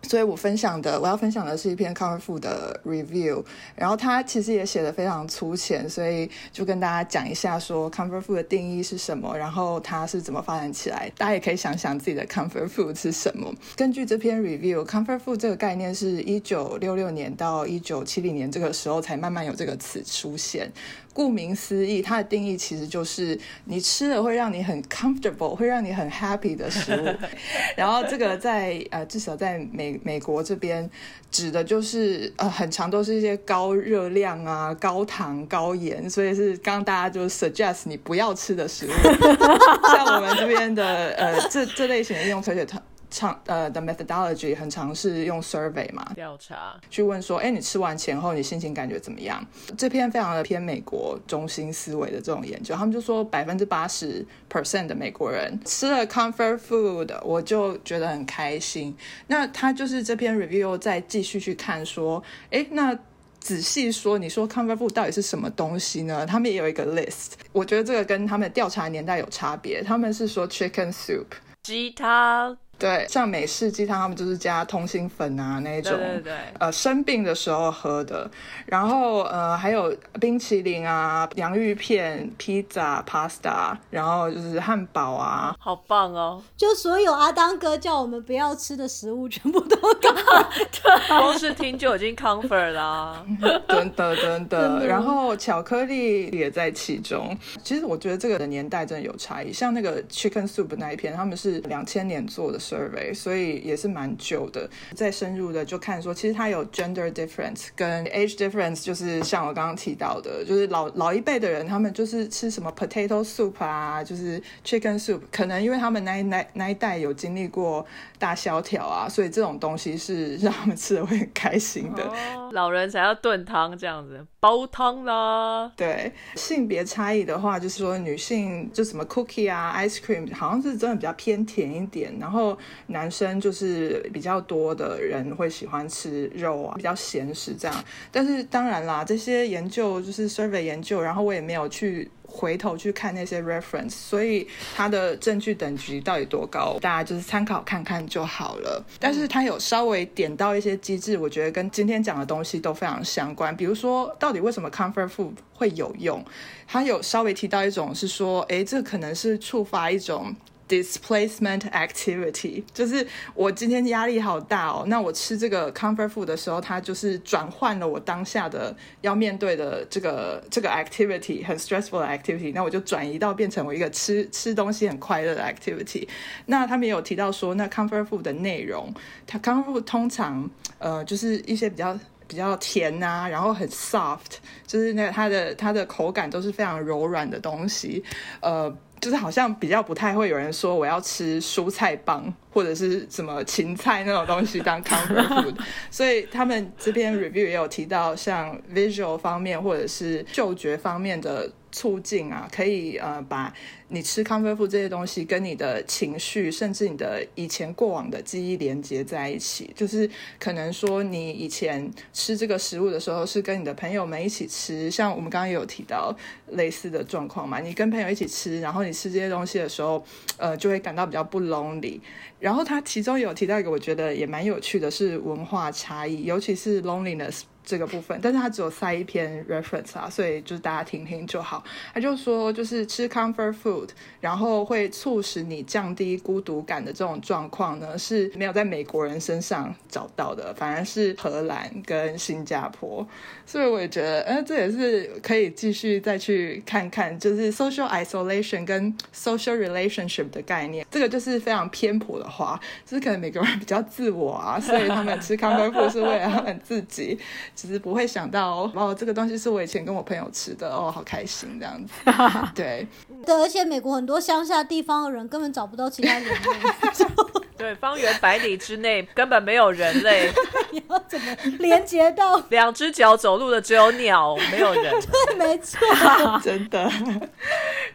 所以我分享的我要分享的是一篇 Comfort Food 的 review，然后它其实也写的非常粗浅，所以就跟大家讲一下说 Comfort Food 的定义是什么，然后它是怎么发展起来，大家也可以想想自己的 Comfort Food 是什么。根据这篇 review，Comfort Food 这个概念是一九六六年到一九七零年这个时候才慢慢有这个词出现。顾名思义，它的定义其实就是你吃了会让你很 comfortable，会让你很 happy 的食物。然后这个在呃至少在美美国这边指的就是呃很长都是一些高热量啊、高糖、高盐，所以是刚刚大家就 suggest 你不要吃的食物。像我们这边的呃这这类型的应用科学它。常呃的 methodology 很常是用 survey 嘛，调查去问说，哎，你吃完前后你心情感觉怎么样？这篇非常的偏美国中心思维的这种研究，他们就说百分之八十 percent 的美国人吃了 comfort food，我就觉得很开心。那他就是这篇 review 再继续去看说，哎，那仔细说，你说 comfort food 到底是什么东西呢？他们也有一个 list，我觉得这个跟他们调查年代有差别，他们是说 chicken soup 鸡汤。对，像美式鸡汤，他们就是加通心粉啊那一种，对对对，呃，生病的时候喝的。然后呃，还有冰淇淋啊、洋芋片、披萨、pasta，然后就是汉堡啊，好棒哦！就所有阿当哥叫我们不要吃的食物，全部都搞。光是听就已经 comfort 啦，真的真的。然后巧克力也在其中。其实我觉得这个的年代真的有差异，像那个 chicken soup 那一篇，他们是两千年做的。survey，所以也是蛮久的。再深入的就看说，其实它有 gender difference 跟 age difference，就是像我刚刚提到的，就是老老一辈的人，他们就是吃什么 potato soup 啊，就是 chicken soup，可能因为他们那一那那一代有经历过大萧条啊，所以这种东西是让他们吃的会很开心的。老人才要炖汤这样子，煲汤啦。对，性别差异的话，就是说女性就什么 cookie 啊，ice cream，好像是真的比较偏甜一点，然后。男生就是比较多的人会喜欢吃肉啊，比较咸食这样。但是当然啦，这些研究就是 survey 研究，然后我也没有去回头去看那些 reference，所以它的证据等级到底多高，大家就是参考看看就好了。但是它有稍微点到一些机制，我觉得跟今天讲的东西都非常相关。比如说，到底为什么 comfort food 会有用？它有稍微提到一种是说，诶，这可能是触发一种。Displacement activity 就是我今天压力好大哦，那我吃这个 comfort food 的时候，它就是转换了我当下的要面对的这个这个 activity 很 stressful 的 activity，那我就转移到变成我一个吃吃东西很快乐的 activity。那他们也有提到说，那 comfort food 的内容，它 comfort food 通常呃就是一些比较比较甜呐，然后很 soft，就是那它的它的口感都是非常柔软的东西，呃。就是好像比较不太会有人说我要吃蔬菜棒或者是什么芹菜那种东西当 comfort food，所以他们这边 review 也有提到像 visual 方面或者是嗅觉方面的。促进啊，可以呃把你吃 comfort food 这些东西跟你的情绪，甚至你的以前过往的记忆连接在一起。就是可能说你以前吃这个食物的时候是跟你的朋友们一起吃，像我们刚刚也有提到类似的状况嘛。你跟朋友一起吃，然后你吃这些东西的时候，呃，就会感到比较不 lonely。然后他其中有提到一个我觉得也蛮有趣的，是文化差异，尤其是 loneliness。这个部分，但是他只有塞一篇 reference 啊，所以就是大家听听就好。他就说，就是吃 comfort food，然后会促使你降低孤独感的这种状况呢，是没有在美国人身上找到的，反而是荷兰跟新加坡。所以我也觉得，呃，这也是可以继续再去看看，就是 social isolation 跟 social relationship 的概念。这个就是非常偏颇的话，就是可能美国人比较自我啊，所以他们吃 comfort food 是为了他们自己。其实不会想到哦，这个东西是我以前跟我朋友吃的哦，好开心这样子。对，对，而且美国很多乡下地方的人根本找不到其他人类。对，方圆百里之内根本没有人类。你要怎么连接到？两只脚走路的只有鸟，没有人。对，没错，真的。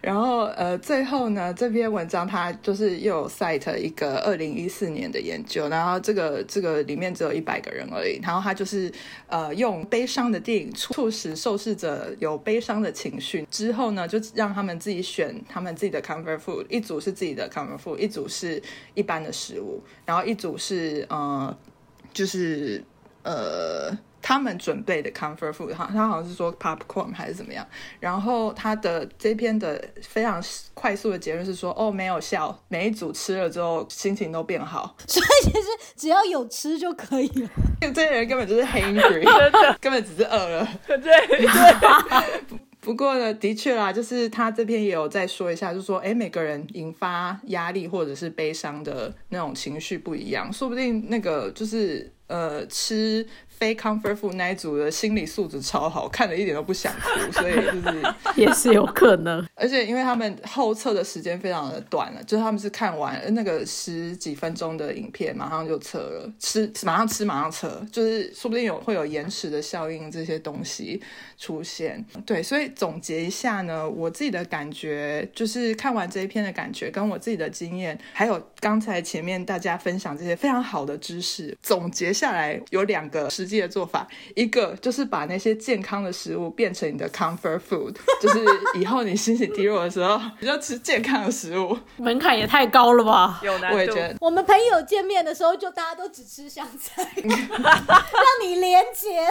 然后呃，最后呢，这篇文章它就是又有 cite 一个二零一四年的研究，然后这个这个里面只有一百个人而已，然后他就是呃用悲伤的电影促使受试者有悲伤的情绪，之后呢就让他们自己选他们自己的 comfort food，一组是自己的 comfort food，一组是一般的食物，然后一组是呃。就是呃。他们准备的 comfort food，他他好像是说 popcorn 还是怎么样，然后他的这篇的非常快速的结论是说，哦，没有效，每一组吃了之后心情都变好，所以其实只要有吃就可以了。这些人根本就是 hungry，真的，根本只是饿了。对对，不过呢，的确啦，就是他这篇也有再说一下，就是说，哎，每个人引发压力或者是悲伤的那种情绪不一样，说不定那个就是呃吃。非 comfort food 那一组的心理素质超好，看了一点都不想哭，所以就是 也是有可能。而且因为他们后测的时间非常的短了，就是他们是看完那个十几分钟的影片，马上就测了，吃马上吃马上测，就是说不定有会有延迟的效应这些东西出现。对，所以总结一下呢，我自己的感觉就是看完这一篇的感觉，跟我自己的经验，还有刚才前面大家分享这些非常好的知识，总结下来有两个。实际的做法，一个就是把那些健康的食物变成你的 comfort food，就是以后你心情低落的时候，你就吃健康的食物。门槛也太高了吧？有难度。我也觉得，我们朋友见面的时候，就大家都只吃香菜，让你连结，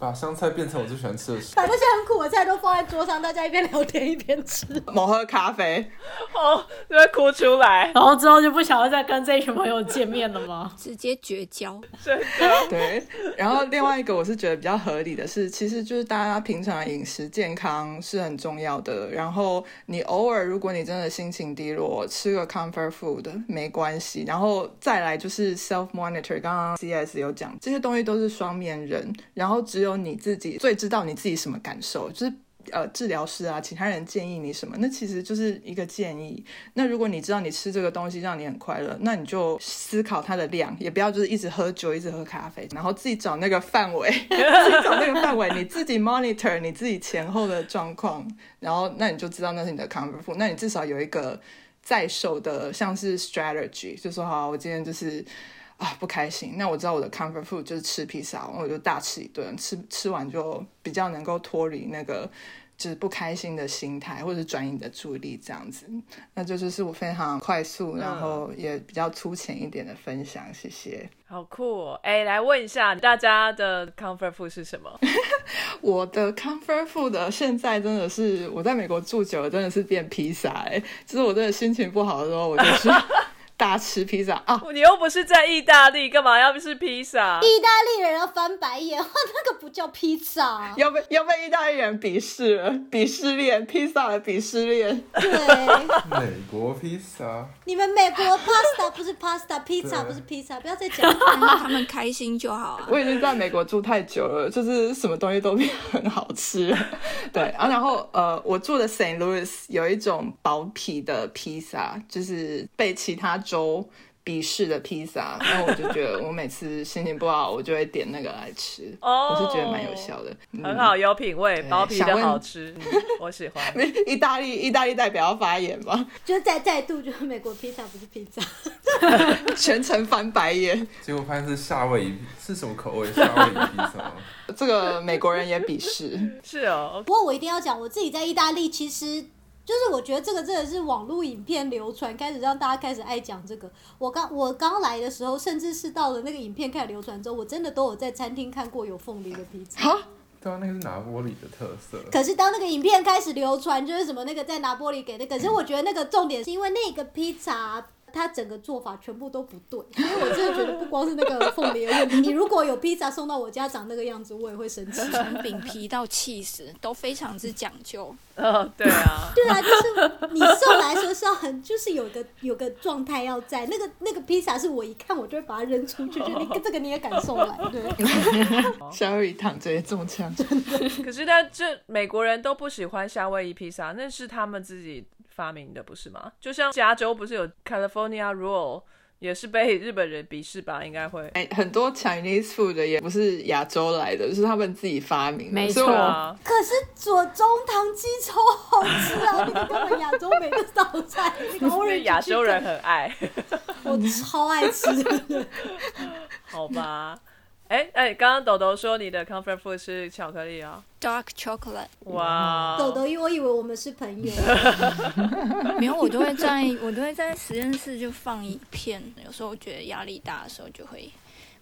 把香菜变成我最喜欢吃的食物。把那些很苦的菜都放在桌上，大家一边聊天一边吃，某喝咖啡，哦，就会哭出来，然后之后就不想要再跟这一群朋友见面了吗？直接绝交。真的。对。然后另外一个我是觉得比较合理的是，其实就是大家平常饮食健康是很重要的。然后你偶尔如果你真的心情低落，吃个 comfort food 没关系。然后再来就是 self monitor，刚刚 CS 有讲，这些东西都是双面人。然后只有你自己最知道你自己什么感受，就是。呃，治疗师啊，其他人建议你什么？那其实就是一个建议。那如果你知道你吃这个东西让你很快乐，那你就思考它的量，也不要就是一直喝酒，一直喝咖啡，然后自己找那个范围，自己找那个范围，你自己 monitor 你自己前后的状况，然后那你就知道那是你的 comfort food。那你至少有一个在手的，像是 strategy，就说好，我今天就是啊不开心，那我知道我的 comfort food 就是吃披萨，我就大吃一顿，吃吃完就比较能够脱离那个。就是不开心的心态，或者转移你的注意力这样子，那这就是我非常快速，然后也比较粗浅一点的分享。谢谢，好酷哦！哎，来问一下大家的 comfort food 是什么？我的 comfort food 现在真的是我在美国住久了，真的是变披萨。哎，就是我真的心情不好的时候，我就去。大吃披萨啊！你又不是在意大利，干嘛要吃披萨？意大利人要翻白眼，那个不叫披萨，要被要被意大利人鄙视了，鄙视链，披萨的鄙视链。对，美国披萨，你们美国 pasta 不是 pasta，披萨不是披萨，不要再讲，他们开心就好啊。我已经在美国住太久了，就是什么东西都变很好吃。对啊，然后呃，我住的 Saint Louis 有一种薄皮的披萨，就是被其他。州鄙视的披萨，那我就觉得我每次心情不好，我就会点那个来吃。哦，我是觉得蛮有效的，很好，有品味，薄皮的好吃，我喜欢。意大利，意大利代表要发言吗？就再再度，就是美国披萨不是披萨，全程翻白眼。结果发现是夏威夷，是什么口味？夏威夷披萨。这个美国人也鄙视。是哦，不过我一定要讲，我自己在意大利其实。就是我觉得这个真的是网络影片流传，开始让大家开始爱讲这个。我刚我刚来的时候，甚至是到了那个影片开始流传之后，我真的都有在餐厅看过有凤梨的披萨。好，对啊，那个是拿玻璃的特色。可是当那个影片开始流传，就是什么那个在拿玻璃给那个，可是我觉得那个重点是因为那个披萨。他整个做法全部都不对，所以我真的觉得不光是那个凤梨的问题。你如果有披萨送到我家长那个样子，我也会生气。从饼皮到气死都非常之讲究。呃，对啊，对啊，就是你送来说是要很，就是有个有个状态要在。那个那个披萨是我一看我就会把它扔出去，就 你这个你也敢送来？对。夏威夷躺着也中枪，真的。可是他，这美国人都不喜欢夏威夷披萨，那是他们自己。发明的不是吗？就像加州不是有 California Rule，也是被日本人鄙视吧？应该会。哎，很多 Chinese food 也不是亚洲来的，是他们自己发明的。没错。可是左宗棠鸡超好吃啊！那个根本亚洲每个早餐，那个 亚洲人很爱。我超爱吃。好吧。哎哎，刚刚豆豆说你的 comfort food 是巧克力啊，dark chocolate。哇，豆豆，因为我以为我们是朋友。没有，我都会在，我都会在实验室就放一片。有时候我觉得压力大的时候，就会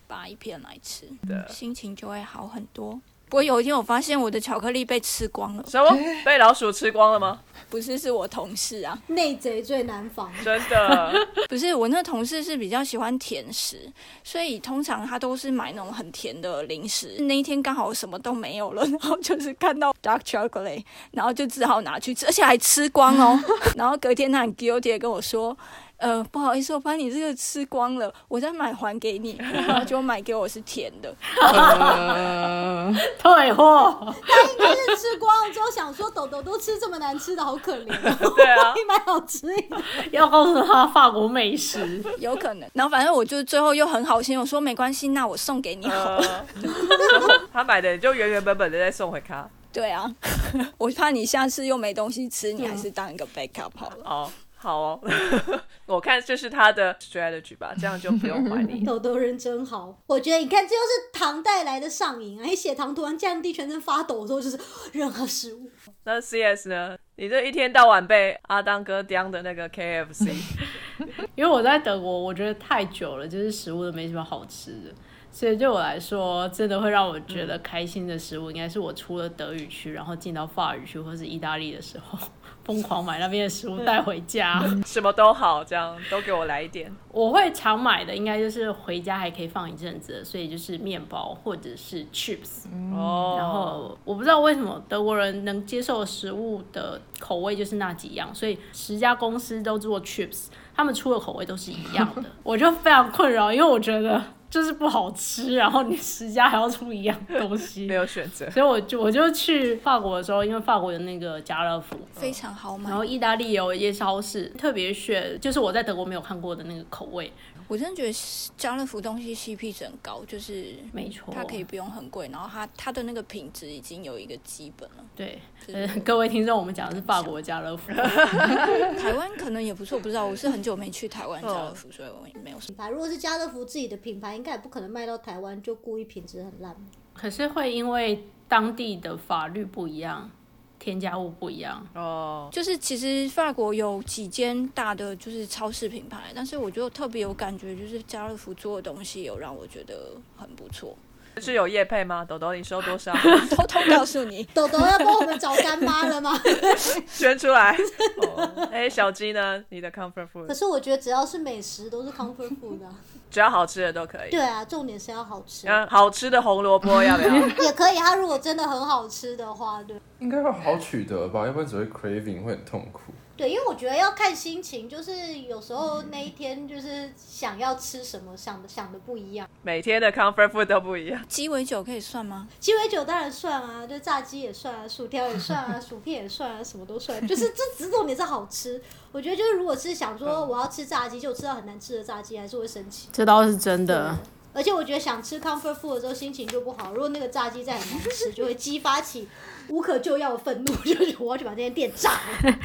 扒一片来吃，对心情就会好很多。不过有一天我发现我的巧克力被吃光了，什么被老鼠吃光了吗？不是是我同事啊，内贼最难防。真的，不是我那个同事是比较喜欢甜食，所以通常他都是买那种很甜的零食。那一天刚好什么都没有了，然后就是看到 dark chocolate，然后就只好拿去吃，而且还吃光哦。然后隔天他很 guilty 跟我说。呃，不好意思，我把你这个吃光了，我再买还给你。然后就买给我是甜的，呃，退货。他应该是吃光了之后想说，豆豆都吃这么难吃的，好可怜哦。对啊可以买好吃一点。要告诉他法国美食，有可能。然后反正我就最后又很好心，我说没关系，那我送给你好了。呃，他买的就原原本本的再送回他。对啊，我怕你下次又没东西吃，你还是当一个 backup 好了。哦，好哦，我看这是他的 strategy 吧，这样就不用怀疑。豆豆人真好，我觉得你看，这又是糖带来的上瘾啊！你血糖突然降低，全身发抖的时候，就是任何食物。那 CS 呢？你这一天到晚被阿当哥刁的那个 KFC，因为我在德国，我觉得太久了，就是食物都没什么好吃的，所以对我来说，真的会让我觉得开心的食物，应该是我出了德语区，然后进到法语区或是意大利的时候，疯狂买那边的食物带回家。什么都好，这样都给我来一点。我会常买的，应该就是回家还可以放一阵子，所以就是面包或者是 chips。哦，然后我不知道为什么德国人能接受食物的口味就是那几样，所以十家公司都做 chips，他们出的口味都是一样的，我就非常困扰，因为我觉得就是不好吃，然后你十家还要出一样东西 没，有选择。所以我就我就去法国的时候，因为法国有那个家乐福。非常好买然。后意大利也有一些超市特别选，就是我在德国没有看过的那个口味，我真的觉得家乐福东西 CP 值很高，就是没错，它可以不用很贵，然后它它的那个品质已经有一个基本了。对，就是呃，各位听众，我们讲的是法国家乐福，台湾可能也不错，我不知道，我是很久没去台湾家乐福，所以我也没有什么。品牌如果是家乐福自己的品牌，应该也不可能卖到台湾就故意品质很烂。可是会因为当地的法律不一样，添加物不一样，哦，就是其实法国有几间大的就是超市品牌，但是我就特别有感觉，就是家乐福做的东西有让我觉得很不错。是有叶配吗？豆豆，你收多少？偷偷告诉你，豆豆要帮我们找干妈了吗？捐出来。哦哎、小鸡呢？你的 comfort 可 food 可是我觉得只要是美食都是 comfort food 的啊、只要好吃的都可以。对啊，重点是要好吃，嗯，好吃的红萝卜要不要？也可以。它如果真的很好吃的话，对应该会好取得吧，要不然只会 craving 会很痛苦。对，因为我觉得要看心情，就是有时候那一天就是想要吃什么，想的想的不一样。每天的 comfort food 都不一样。鸡尾酒可以算吗？鸡尾酒当然算啊，就炸鸡也算啊，薯条也算啊，薯片也算啊，什么都算。就是 这只重点是好吃。我觉得就是如果是想说我要吃炸鸡，就吃到很难吃的炸鸡，还是会生气。这倒是真的。而且我觉得想吃 comfort food 的时候心情就不好，如果那个炸鸡再很难吃，就会激发起无可救药的愤怒，就是我要去把这间店炸了。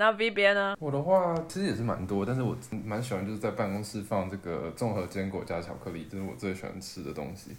那 V 边呢？我的话其实也是蛮多，但是我蛮喜欢就是在办公室放这个综合坚果加巧克力，这是我最喜欢吃的东西。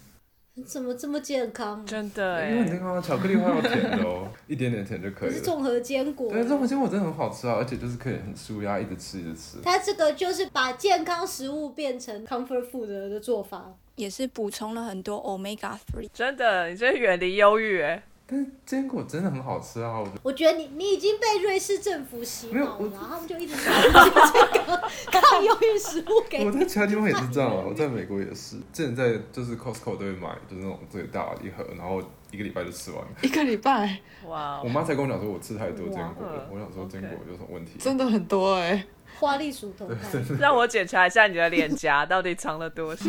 怎么这么健康？真的哎、因为你看啊，巧克力会要甜的哦，一点点甜就可以了。可是综合坚果。对，综合坚果真的很好吃啊，而且就是可以很舒压，一直吃一直吃。它这个就是把健康食物变成 comfort food 的的做法。也是补充了很多 omega three。真的，你这远离忧郁哎。但是坚果真的很好吃啊，我觉得。我觉得你你已经被瑞士政府洗没有我脑了，他们就一直 拿这个抗忧郁食物给你。我在其他地方也是这样啊，我在美国也是，之前在就是 Costco 都会买，就是那种最大的一盒，然后一个礼拜就吃完了。一个礼拜哇哦，我妈才跟我讲说，我吃太多坚果了。我想说坚果有什么问题？真的很多哎、花栗鼠头看，让我检查一下你的脸颊 到底藏了多少。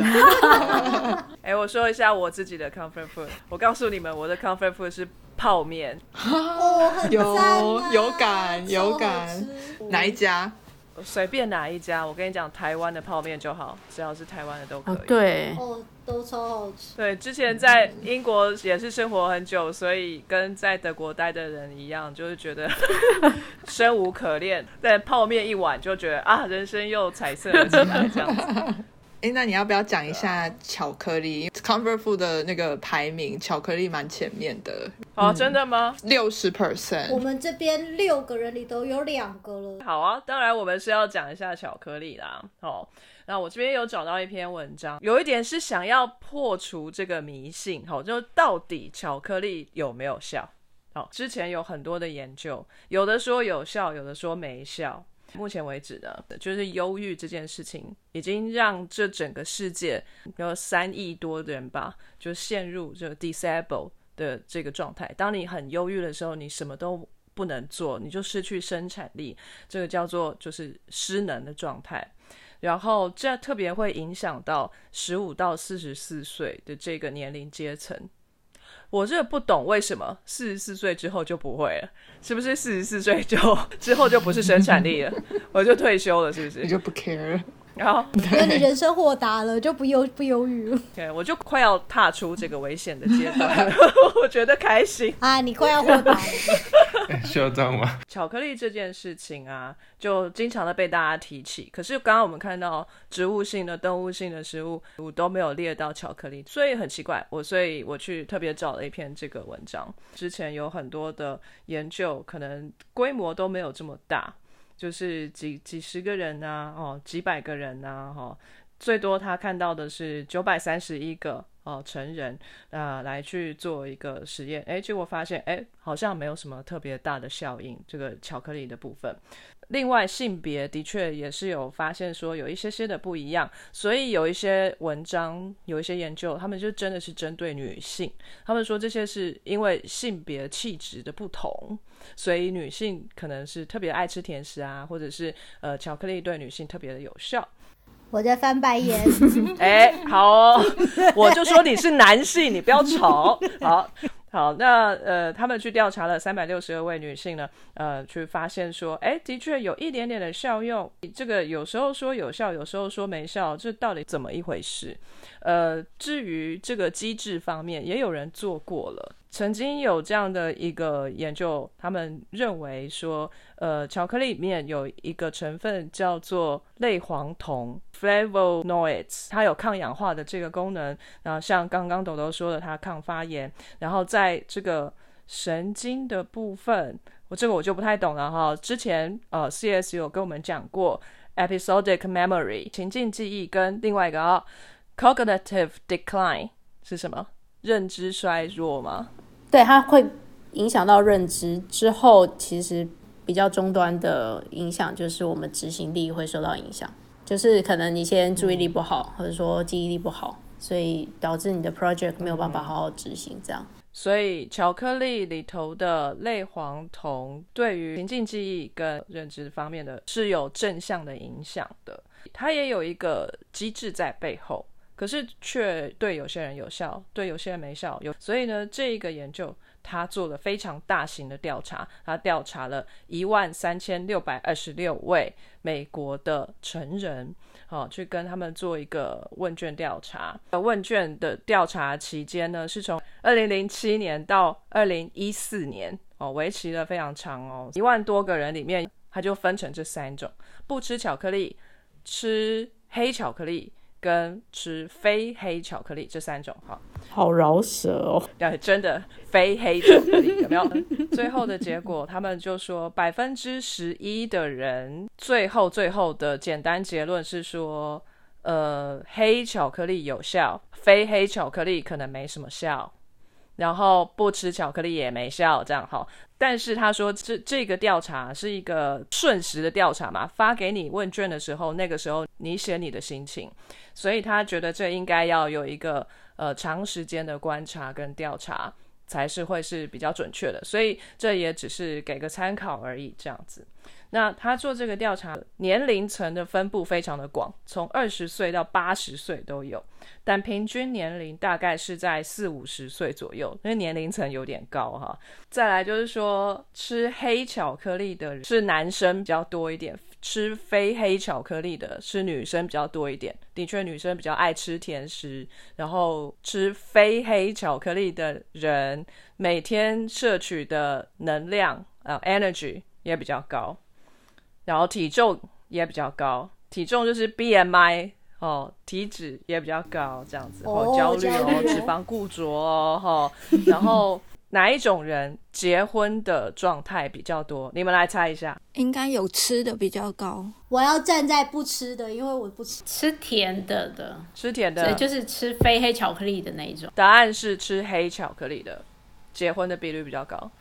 哎、我说一下我自己的 comfort food。我告诉你们，我的 comfort food 是泡面。哦，很有有感有感哪一家？随便哪一家，我跟你讲，台湾的泡面就好，只要是台湾的都可以。哦，对，哦，都超好吃。对，之前在英国也是生活很久，所以跟在德国待的人一样，就是觉得 生无可恋。但泡面一碗就觉得啊，人生又彩色了起来，这样子。哎，那你要不要讲一下巧克力？Comfort Food 的那个排名，巧克力蛮前面的。哦，真的吗？六十 percent。我们这边六个人里头有两个了。好啊，当然我们是要讲一下巧克力啦。哦，那我这边有找到一篇文章，有一点是想要破除这个迷信，好，就到底巧克力有没有效？好，之前有很多的研究，有的说有效，有的说没效。目前为止呢，就是忧郁这件事情，已经让这整个世界有三亿多人吧，就陷入这个 disable 的这个状态。当你很忧郁的时候，你什么都不能做，你就失去生产力，这个叫做就是失能的状态。然后这特别会影响到十五到四十四岁的这个年龄阶层。我这不懂为什么四十四岁之后就不会了，是不是四十四岁就 之后就不是生产力了，我就退休了，是不是？你就不 care 了。然后，因为你人生豁达了，就不忧不忧郁了对，我就快要踏出这个危险的阶段，我觉得开心。啊！你快要豁达了。需要这样吗？巧克力这件事情啊，就经常的被大家提起。可是刚刚我们看到植物性的、动物性的食物，我都没有列到巧克力，所以很奇怪。我所以我去特别找了一篇这个文章，之前有很多的研究，可能规模都没有这么大，就是几几十个人呐、哦，几百个人呐、哈、最多他看到的是九百三十一个哦成人啊、来去做一个实验，诶，结果发现诶，好像没有什么特别大的效应，这个巧克力的部分。另外，性别的确也是有发现说有一些些的不一样，所以有一些文章、有一些研究，他们就真的是针对女性，他们说这些是因为性别气质的不同，所以女性可能是特别爱吃甜食啊，或者是呃巧克力对女性特别的有效。我在翻白眼。哎、好哦，我就说你是男性，你不要吵。好，好，那呃，他们去调查了三百六十二位女性呢，呃，去发现说，哎，的确有一点点的效用。这个有时候说有效，有时候说没效，这到底怎么一回事？呃，至于这个机制方面，也有人做过了。曾经有这样的一个研究，他们认为说，呃，巧克力里面有一个成分叫做类黄酮 （flavonoids），它有抗氧化的这个功能。然后像刚刚豆豆说的，它抗发炎。然后在这个神经的部分，我这个我就不太懂了哈。之前呃，CS 有跟我们讲过 episodic memory 情境记忆，跟另外一个啊、cognitive decline 是什么？认知衰弱吗？对，它会影响到认知之后，其实比较终端的影响就是我们执行力会受到影响，就是可能你先注意力不好，或者说记忆力不好，所以导致你的 project 没有办法好好执行，这样。所以巧克力里头的类黄酮对于情境记忆跟认知方面的是有正向的影响的，它也有一个机制在背后，可是却对有些人有效，对有些人没效。有所以呢，这一个研究他做了非常大型的调查，他调查了一万三千六百二十六位美国的成人。哦，去跟他们做一个问卷调查。问卷的调查期间呢，是从二零零七年到二零一四年，哦，为期了非常长哦。一万多个人里面，他就分成这三种：不吃巧克力、吃黑巧克力跟吃非黑巧克力这三种。哈，好饶舌哦！对，真的非黑巧克力有没有？最后的结果，他们就说百分之十一的人，最后最后的简单结论是说，呃，黑巧克力有效，非黑巧克力可能没什么效，然后不吃巧克力也没效，这样哈。但是他说这这个调查是一个瞬时的调查嘛，发给你问卷的时候，那个时候你写你的心情，所以他觉得这应该要有一个呃长时间的观察跟调查，才是会是比较准确的。所以这也只是给个参考而已，这样子。那他做这个调查，年龄层的分布非常的广，从二十岁到八十岁都有，但平均年龄大概是在四五十岁左右，因为年龄层有点高哈。再来就是说，吃黑巧克力的是男生比较多一点，吃非黑巧克力的是女生比较多一点。的确，女生比较爱吃甜食，然后吃非黑巧克力的人，每天摄取的能量啊、呃、energy 也比较高。然后体重也比较高，体重就是 BMI 哦，体脂也比较高，这样子，哦哦，焦虑哦，虑哦脂肪固着哦，哈，然后哪一种人结婚的状态比较多？你们来猜一下。应该有吃的比较高。我要站在不吃的，因为我不吃。吃甜的的，吃甜对，的，就是吃非黑巧克力的那一种。答案是吃黑巧克力的，结婚的比率比较高。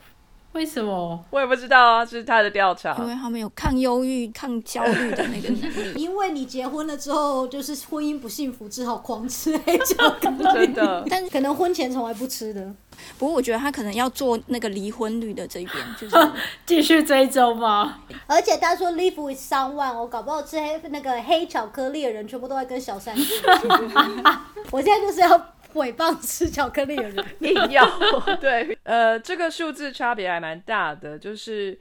为什么？我也不知道啊，这是他的调查。因为他们有抗忧郁、抗焦虑的那个能力。因为你结婚了之后，就是婚姻不幸福，只好狂吃黑巧克力。真的，但可能婚前从来不吃的。不过我觉得他可能要做那个离婚率的这一边，就是 继续追踪吗？而且他说 live with someone，我搞不好吃黑那个黑巧克力的人，全部都在跟小三吃。我现在就是要诽谤吃巧克力的人。硬要 对，呃，这个数字差别还蛮大的，就是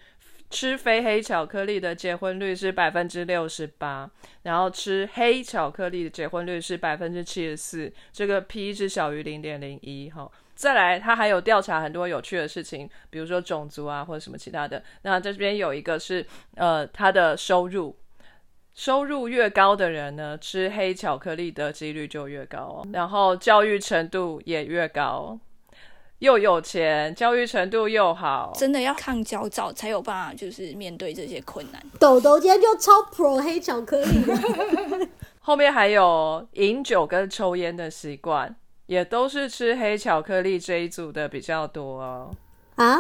吃非黑巧克力的结婚率是百分之六十八，然后吃黑巧克力的结婚率是百分之七十四，这个 p 是小于零点零一哈。再来，他还有调查很多有趣的事情，比如说种族啊，或者什么其他的。那这边有一个是，呃，他的收入，收入越高的人呢，吃黑巧克力的几率就越高哦。然后教育程度也越高，又有钱，教育程度又好，真的要抗焦躁才有办法，就是面对这些困难。豆豆今天就超 pro 黑巧克力的，后面还有饮酒跟抽烟的习惯，也都是吃黑巧克力这一组的比较多哦。啊，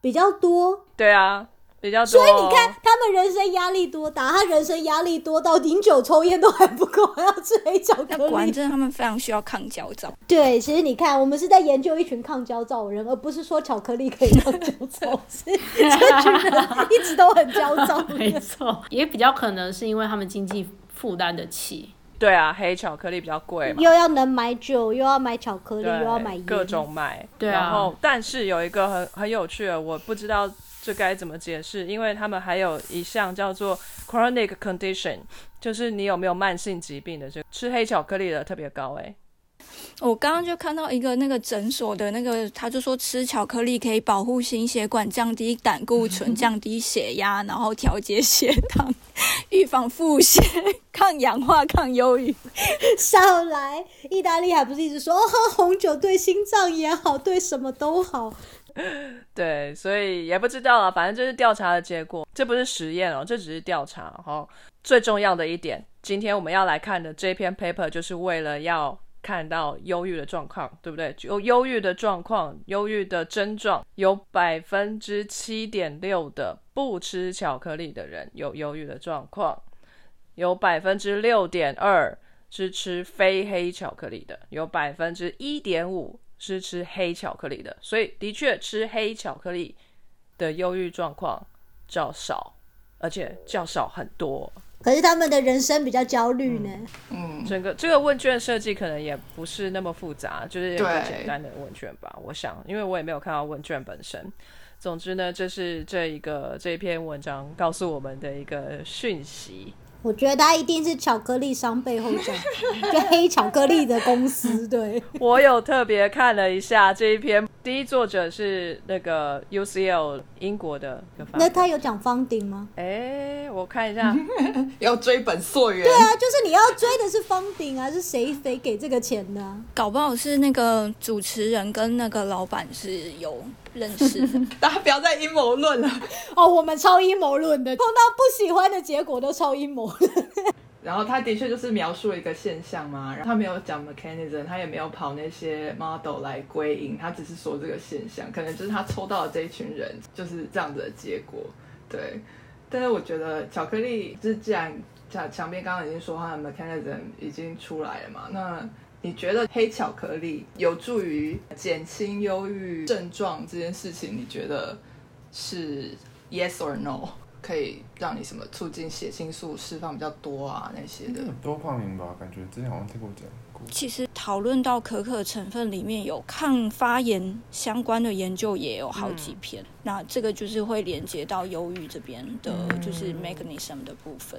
比较多。对啊，比较多。所以你看，他们人生压力多大？他人生压力多到饮酒抽烟都还不够，还要吃黑巧克力。果然真的他们非常需要抗焦躁。对，其实你看，我们是在研究一群抗焦躁的人，而不是说巧克力可以抗焦躁。是这群人一直都很焦躁。没错，也比较可能是因为他们经济负担得起。对啊，黑巧克力比较贵嘛。又要能买酒，又要买巧克力，又要买，各种买。对啊然后，但是有一个很很有趣的，我不知道这该怎么解释，因为他们还有一项叫做 chronic condition，就是你有没有慢性疾病的，这个吃黑巧克力的特别高哎、我刚刚就看到一个那个诊所的那个，他就说吃巧克力可以保护心血管，降低胆固醇，降低血压，然后调节血糖，预防腹泻，抗氧化，抗忧郁。少来，意大利还不是一直说哦，喝红酒对心脏也好，对什么都好。对，所以也不知道啊，反正这是调查的结果，这不是实验哦，这只是调查哈。最重要的一点，今天我们要来看的这篇 paper 就是为了要看到忧郁的状况，对不对？有忧郁的状况，忧郁的症状，有百分之七点六的不吃巧克力的人有忧郁的状况，有百分之六点二是吃非黑巧克力的，有百分之一点五是吃黑巧克力的，所以的确吃黑巧克力的忧郁状况较少，而且较少很多。可是他们的人生比较焦虑呢。嗯，整个这个问卷设计可能也不是那么复杂，就是一个简单的问卷吧。我想，因为我也没有看到问卷本身。总之呢，这是这一个这篇文章告诉我们的一个讯息。我觉得他一定是巧克力商背后赚，就黑巧克力的公司。对，我有特别看了一下这一篇，第一作者是那个 UCL 英国的那他有讲方顶吗？哎，我看一下，要追本溯源。对啊，就是你要追的是方顶啊，是谁谁给这个钱的、啊？搞不好是那个主持人跟那个老板是有认识的。大家不要再阴谋论了。哦，我们超阴谋论的，碰到不喜欢的结果都超阴谋论。然后他的确就是描述了一个现象嘛，然后他没有讲 mechanism，他也没有跑那些 model 来归因，他只是说这个现象，可能就是他抽到的这一群人就是这样子的结果，对。但是我觉得巧克力，就是既然墙墙边刚刚已经说他的 mechanism 已经出来了嘛，那你觉得黑巧克力有助于减轻忧郁症状这件事情，你觉得是 yes or no？可以让你什么促进血清素释放比较多啊那些的？多帕明吧，感觉之前好像听过讲过。其实讨论到可可成分里面有抗发炎相关的研究也有好几篇，那这个就是会连接到忧郁这边的，就是 mechanism 的部分。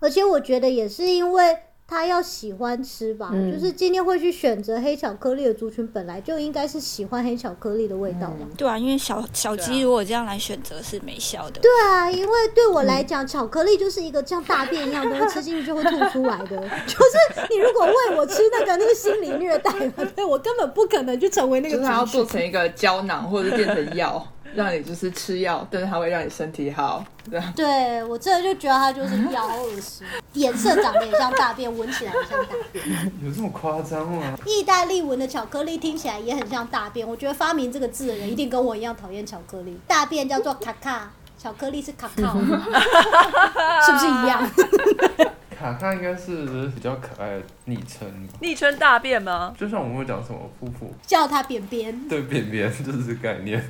而且我觉得也是因为他要喜欢吃吧，嗯就是今天会去选择黑巧克力的族群，本来就应该是喜欢黑巧克力的味道嘛。对啊，因为小小鸡如果这样来选择是没效的。对啊，因为对我来讲，巧克力就是一个像大便一样的东西，吃进去就会吐出来的。就是你如果喂我吃那个，那个心理虐待嘛？对我根本不可能去成为那个就是它要做成一个胶囊，或者变成药，让你就是吃药，但是它会让你身体好。这样对我真的就觉得它就是药，好恶心，颜色长得也像大便，闻起来也像大便。有这么夸张吗？意大利文的巧克力听起来也很像大便，我觉得发明这个字的人一定跟我一样讨厌巧克力。大便叫做卡卡，巧克力是卡卡，是不是一样？卡卡应该是比较可爱的昵称，昵称大便吗就像我们会讲什么夫妇，叫他扁扁。对便便 就是这个概念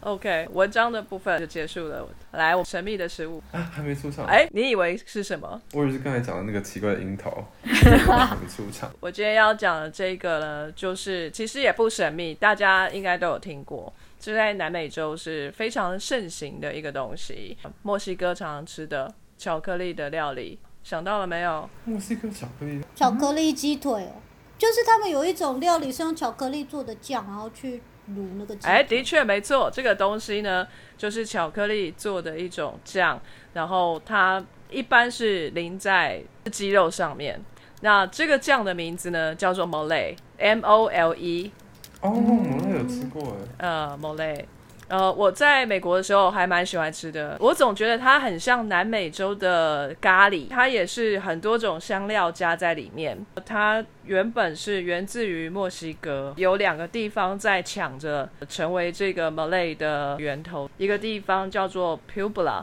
？OK，文章的部分就结束了。来，我神秘的食物。啊，还没出场。哎，你以为是什么？我以为是刚才讲的那个奇怪的樱桃，还没出场。我今天要讲的这个呢，就是其实也不神秘，大家应该都有听过。这在南美洲是非常盛行的一个东西，墨西哥常常吃的巧克力的料理，想到了没有？墨西哥巧克力，巧克力鸡腿哦，就是他们有一种料理是用巧克力做的酱，然后去卤那个鸡腿。哎，的确没错，这个东西呢，就是巧克力做的一种酱，然后它一般是淋在鸡肉上面。那这个酱的名字呢，叫做 mole，M O L E，哦，我那有吃过哎。呃，mole。呃，我在美国的时候还蛮喜欢吃的，我总觉得它很像南美洲的咖喱，它也是很多种香料加在里面。它原本是源自于墨西哥，有两个地方在抢着成为这个 Malay 的源头，一个地方叫做 Puebla，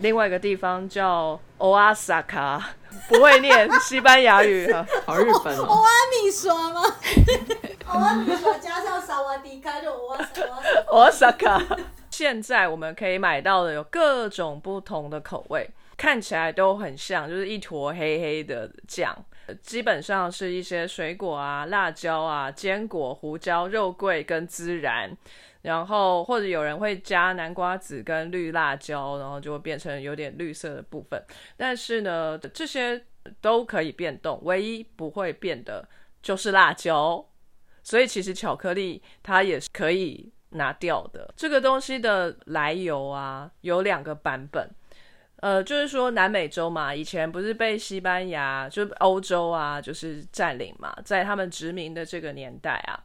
另外一个地方叫 Oaxaca，不会念西班牙语哈。好日本哦，阿米刷吗？欧阿米刷 加上萨瓦迪卡就欧阿萨瓦。Osaka。现在我们可以买到的有各种不同的口味，看起来都很像，就是一坨黑黑的酱。基本上是一些水果啊、辣椒啊、坚果、胡椒、肉桂跟孜然，然后或者有人会加南瓜子跟绿辣椒，然后就会变成有点绿色的部分。但是呢，这些都可以变动，唯一不会变的就是辣椒。所以其实巧克力它也是可以拿掉的。这个东西的来由啊，有两个版本。呃，就是说南美洲嘛，以前不是被西班牙，就欧洲啊，就是占领嘛，在他们殖民的这个年代啊，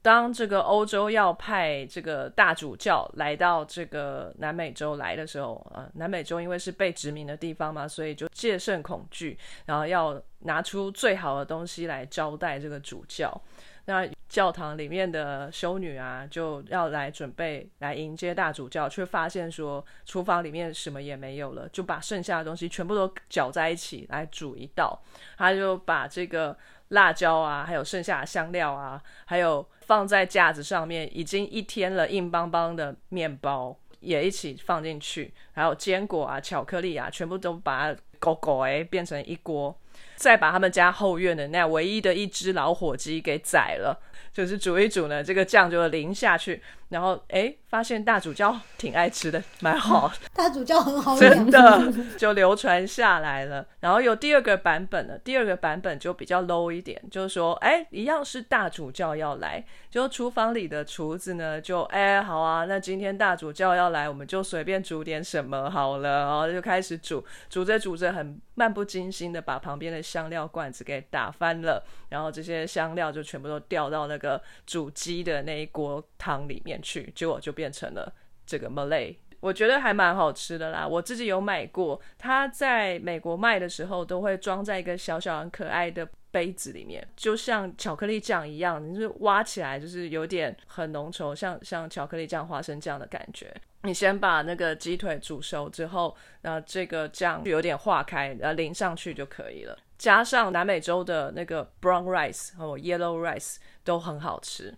当这个欧洲要派这个大主教来到这个南美洲来的时候，呃，南美洲因为是被殖民的地方嘛，所以就戒慎恐惧，然后要拿出最好的东西来招待这个主教。那教堂里面的修女啊，就要来准备来迎接大主教，却发现说厨房里面什么也没有了，就把剩下的东西全部都搅在一起来煮一道。他就把这个辣椒啊，还有剩下的香料啊，还有放在架子上面已经一天了硬邦邦的面包也一起放进去，还有坚果啊、巧克力啊，全部都把它狗狗诶变成一锅。再把他们家后院的那唯一的一只老火鸡给宰了，就是煮一煮呢，这个酱就淋下去，然后哎，发现大主教挺爱吃的，蛮好，大主教很好真，的 就流传下来了。然后有第二个版本了，第二个版本就比较 low 一点，就是说，哎，一样是大主教要来，就厨房里的厨子呢，就哎好啊，那今天大主教要来，我们就随便煮点什么好了，然后就开始煮，煮着煮着很漫不经心的把旁边的香料罐子给打翻了，然后这些香料就全部都掉到那个煮鸡的那一锅汤里面去，结果就变成了这个 Malay。我觉得还蛮好吃的啦，我自己有买过，它在美国卖的时候都会装在一个小小很可爱的杯子里面，就像巧克力酱一样，就是挖起来就是有点很浓稠，像像巧克力酱、花生酱的感觉。你先把那个鸡腿煮熟之后，那这个酱有点化开，然后淋上去就可以了。加上南美洲的那个 brown rice 和 yellow rice 都很好吃。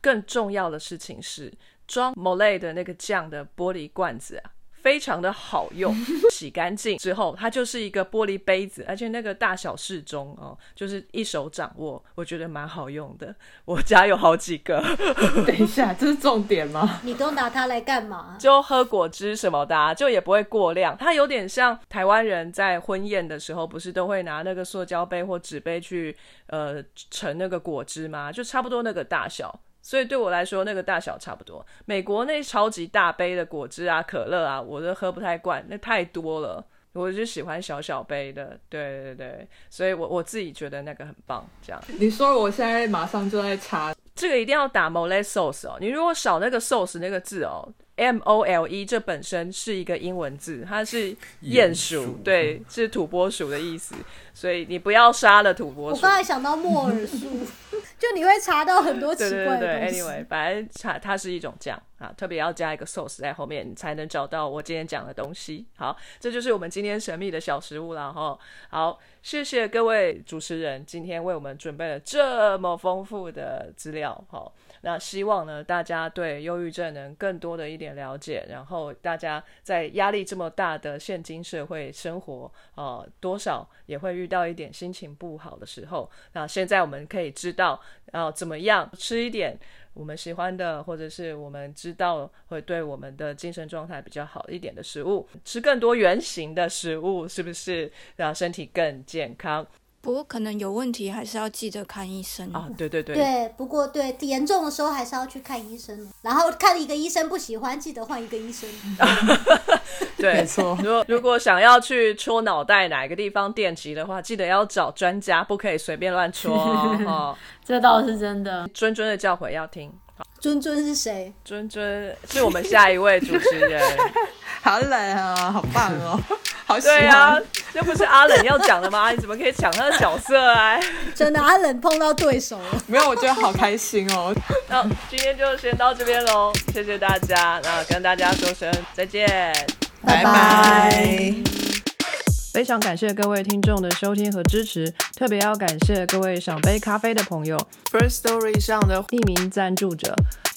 更重要的事情是，装 mole 的那个酱的玻璃罐子啊，非常的好用，洗干净之后，它就是一个玻璃杯子，而且那个大小适中哦，就是一手掌握，我觉得蛮好用的。我家有好几个，等一下，这是重点吗？你都拿它来干嘛？就喝果汁什么的、啊，就也不会过量。它有点像台湾人在婚宴的时候，不是都会拿那个塑胶杯或纸杯去呃盛那个果汁吗？就差不多那个大小。所以对我来说，那个大小差不多。美国那超级大杯的果汁啊、可乐啊，我都喝不太惯，那太多了。我就喜欢小小杯的，对对对，所以我我自己觉得那个很棒。这样，你说我现在马上就在查，这个一定要打 mole sauce 哦。你如果少那个 sauce 那个字哦，M O L E，这本身是一个英文字，它是鼹鼠，对，是土拨鼠的意思。所以你不要杀了土拨鼠。我刚才想到莫尔树，就你会查到很多奇怪的东西。，anyway，反正查它是一种酱啊，特别要加一个 sauce 在后面，你才能找到我今天讲的东西。好，这就是我们今天神秘的小食物了哈。好，谢谢各位主持人今天为我们准备了这么丰富的资料。好，那希望呢大家对忧郁症能更多的一点了解，然后大家在压力这么大的现今社会生活，呃，多少也会遇遇到一点心情不好的时候。那现在我们可以知道，啊，怎么样吃一点我们喜欢的，或者是我们知道会对我们的精神状态比较好一点的食物，吃更多圆形的食物，是不是让身体更健康不过可能有问题，还是要记得看医生啊？对对对，对，不过对严重的时候还是要去看医生，然后看一个医生不喜欢，记得换一个医生。对，没错如果如果想要去戳脑袋哪个地方电击的话，记得要找专家，不可以随便乱戳哦。哦 这倒是真的。谆谆的教诲要听。好尊尊是谁？尊尊是我们下一位主持人。好冷啊，好棒哦，好喜对啊欢。，又不是阿冷要讲的吗？你怎么可以抢他的角色啊？真的，阿冷碰到对手了。没有，我觉得好开心哦。那今天就先到这边喽，谢谢大家，那跟大家说声再见。拜拜。非常感谢各位听众的收听和支持，特别要感谢各位赏杯咖啡的朋友，First Story 上的匿名赞助者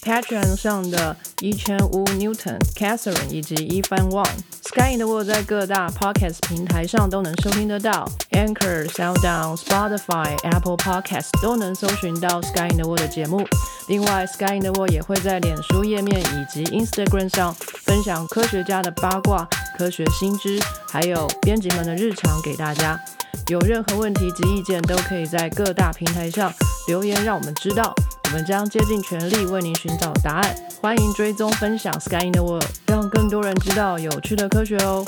，Patreon 上的一千五 Newton、Catherine 以及一番 Wang。Sky in the World 在各大 Podcast 平台上都能收听得到，Anchor、SoundOn、Spotify、Apple Podcast 都能搜寻到 Sky in the World 的节目。另外，Sky in the World 也会在脸书页面以及 Instagram 上分享科学家的八卦、科学新知，还有编辑们的日常给大家。有任何问题及意见，都可以在各大平台上留言，让我们知道。我们将竭尽全力为您寻找答案。欢迎追踪分享 Sky in the World，让更多人知道有趣的科学哦。